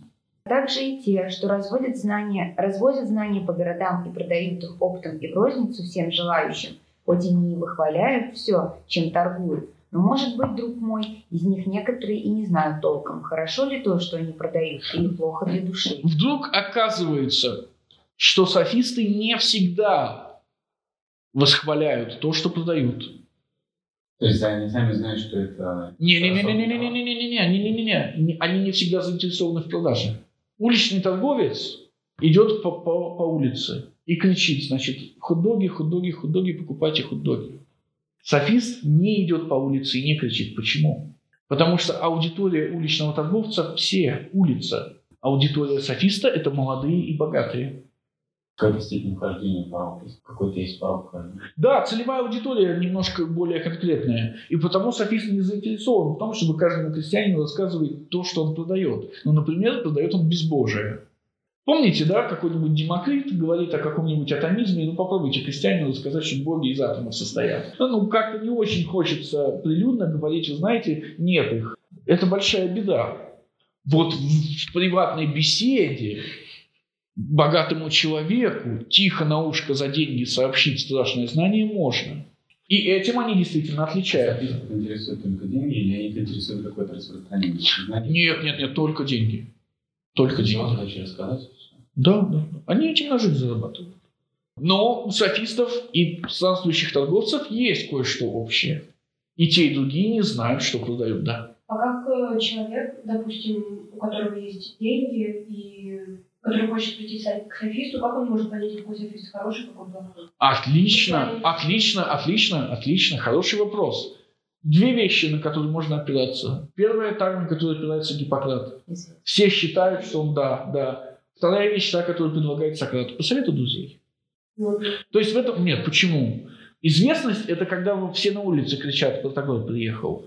Speaker 2: Также и те, что разводят знания, развозят знания по городам и продают их оптом и в розницу всем желающим, хоть и не выхваляют все, чем торгуют. Но, может быть, друг мой, из них некоторые и не знают толком, хорошо ли то, что они продают, или плохо для души.
Speaker 1: Вдруг оказывается, что софисты не всегда восхваляют то, что продают.
Speaker 3: То есть они сами знают, что это...
Speaker 1: Не-не-не-не-не-не-не-не-не-не-не-не. Они не всегда заинтересованы в продаже. Уличный торговец идет по, по, по улице и кричит, значит, хот-доги, хот-доги, хот-доги, покупайте хот-доги. Софист не идет по улице и не кричит. Почему? Потому что аудитория уличного торговца – все улица. Аудитория софиста – это молодые и богатые.
Speaker 3: Какая-то степень вхождения в порог. Какой-то есть порог.
Speaker 1: Да, целевая аудитория немножко более конкретная. И потому софист не заинтересован в том, чтобы каждому крестьянину рассказывать то, что он продает. Ну, например, продает он безбожие. Помните, да, какой-нибудь Демокрит говорит о каком-нибудь атомизме, ну попробуйте крестьянину рассказать, что боги из атомов состоят. Ну, ну, как-то не очень хочется прилюдно говорить, вы знаете, нет их. Это большая беда. Вот в приватной беседе богатому человеку тихо на ушко за деньги сообщить страшное знание можно. И этим они действительно отличаются.
Speaker 3: Софистов интересуют только деньги или их интересует какое-то распространение знаний?
Speaker 1: Нет, нет, нет, только деньги. Только деньги.
Speaker 3: Что хочу рассказать?
Speaker 1: Да, да. Они этим на жизнь зарабатывают. Но у софистов и странствующих торговцев есть кое-что общее. И те, и другие не знают, что продают, да.
Speaker 4: А как э, человек, допустим, у которого есть деньги и который хочет прийти к софисту, как он может понять, какой софист хороший, какой плохой?
Speaker 1: Отлично, отлично, отлично, отлично. Хороший вопрос. Две вещи, на которые можно опираться. Первая, та, на которую опирается Гиппократ. Все считают, что он да, да. Вторая вещь, та, которую предлагает Сократ. Посоветуй друзей.
Speaker 4: Вот.
Speaker 1: То есть в этом... Нет, почему? Известность – это когда все на улице кричат, Протагор приехал.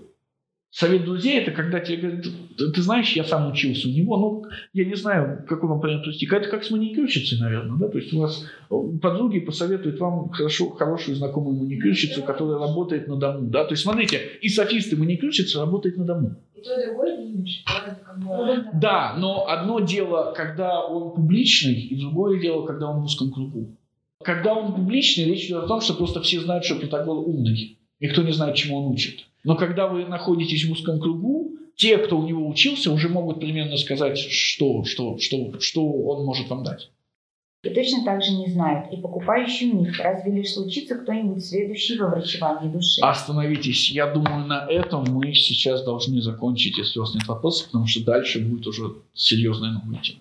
Speaker 1: Совет друзей – это когда тебе говорят, ты, ты знаешь, я сам учился у него, ну, я не знаю, какой вам пример привести. Это как с маникюрщицей, наверное, да? То есть у вас подруги посоветуют вам хорошо, хорошую знакомую маникюрщицу, которая работает на дому, да? То есть смотрите, и софисты маникюрщица работает на дому.
Speaker 4: И то, и другое имидж.
Speaker 1: да, но одно дело, когда он публичный, и другое дело, когда он в узком кругу. Когда он публичный, речь идет о том, что просто все знают, что Протагор умный. Никто не знает, чему он учит. Но когда вы находитесь в узком кругу, те, кто у него учился, уже могут примерно сказать, что, что, что, что он может вам дать.
Speaker 2: И точно так же не знают и покупающие у них, разве лишь случится кто-нибудь следующий во врачевании души.
Speaker 1: Остановитесь. Я думаю, на этом мы сейчас должны закончить, если у вас нет вопросов, потому что дальше будет уже серьезная новая тема.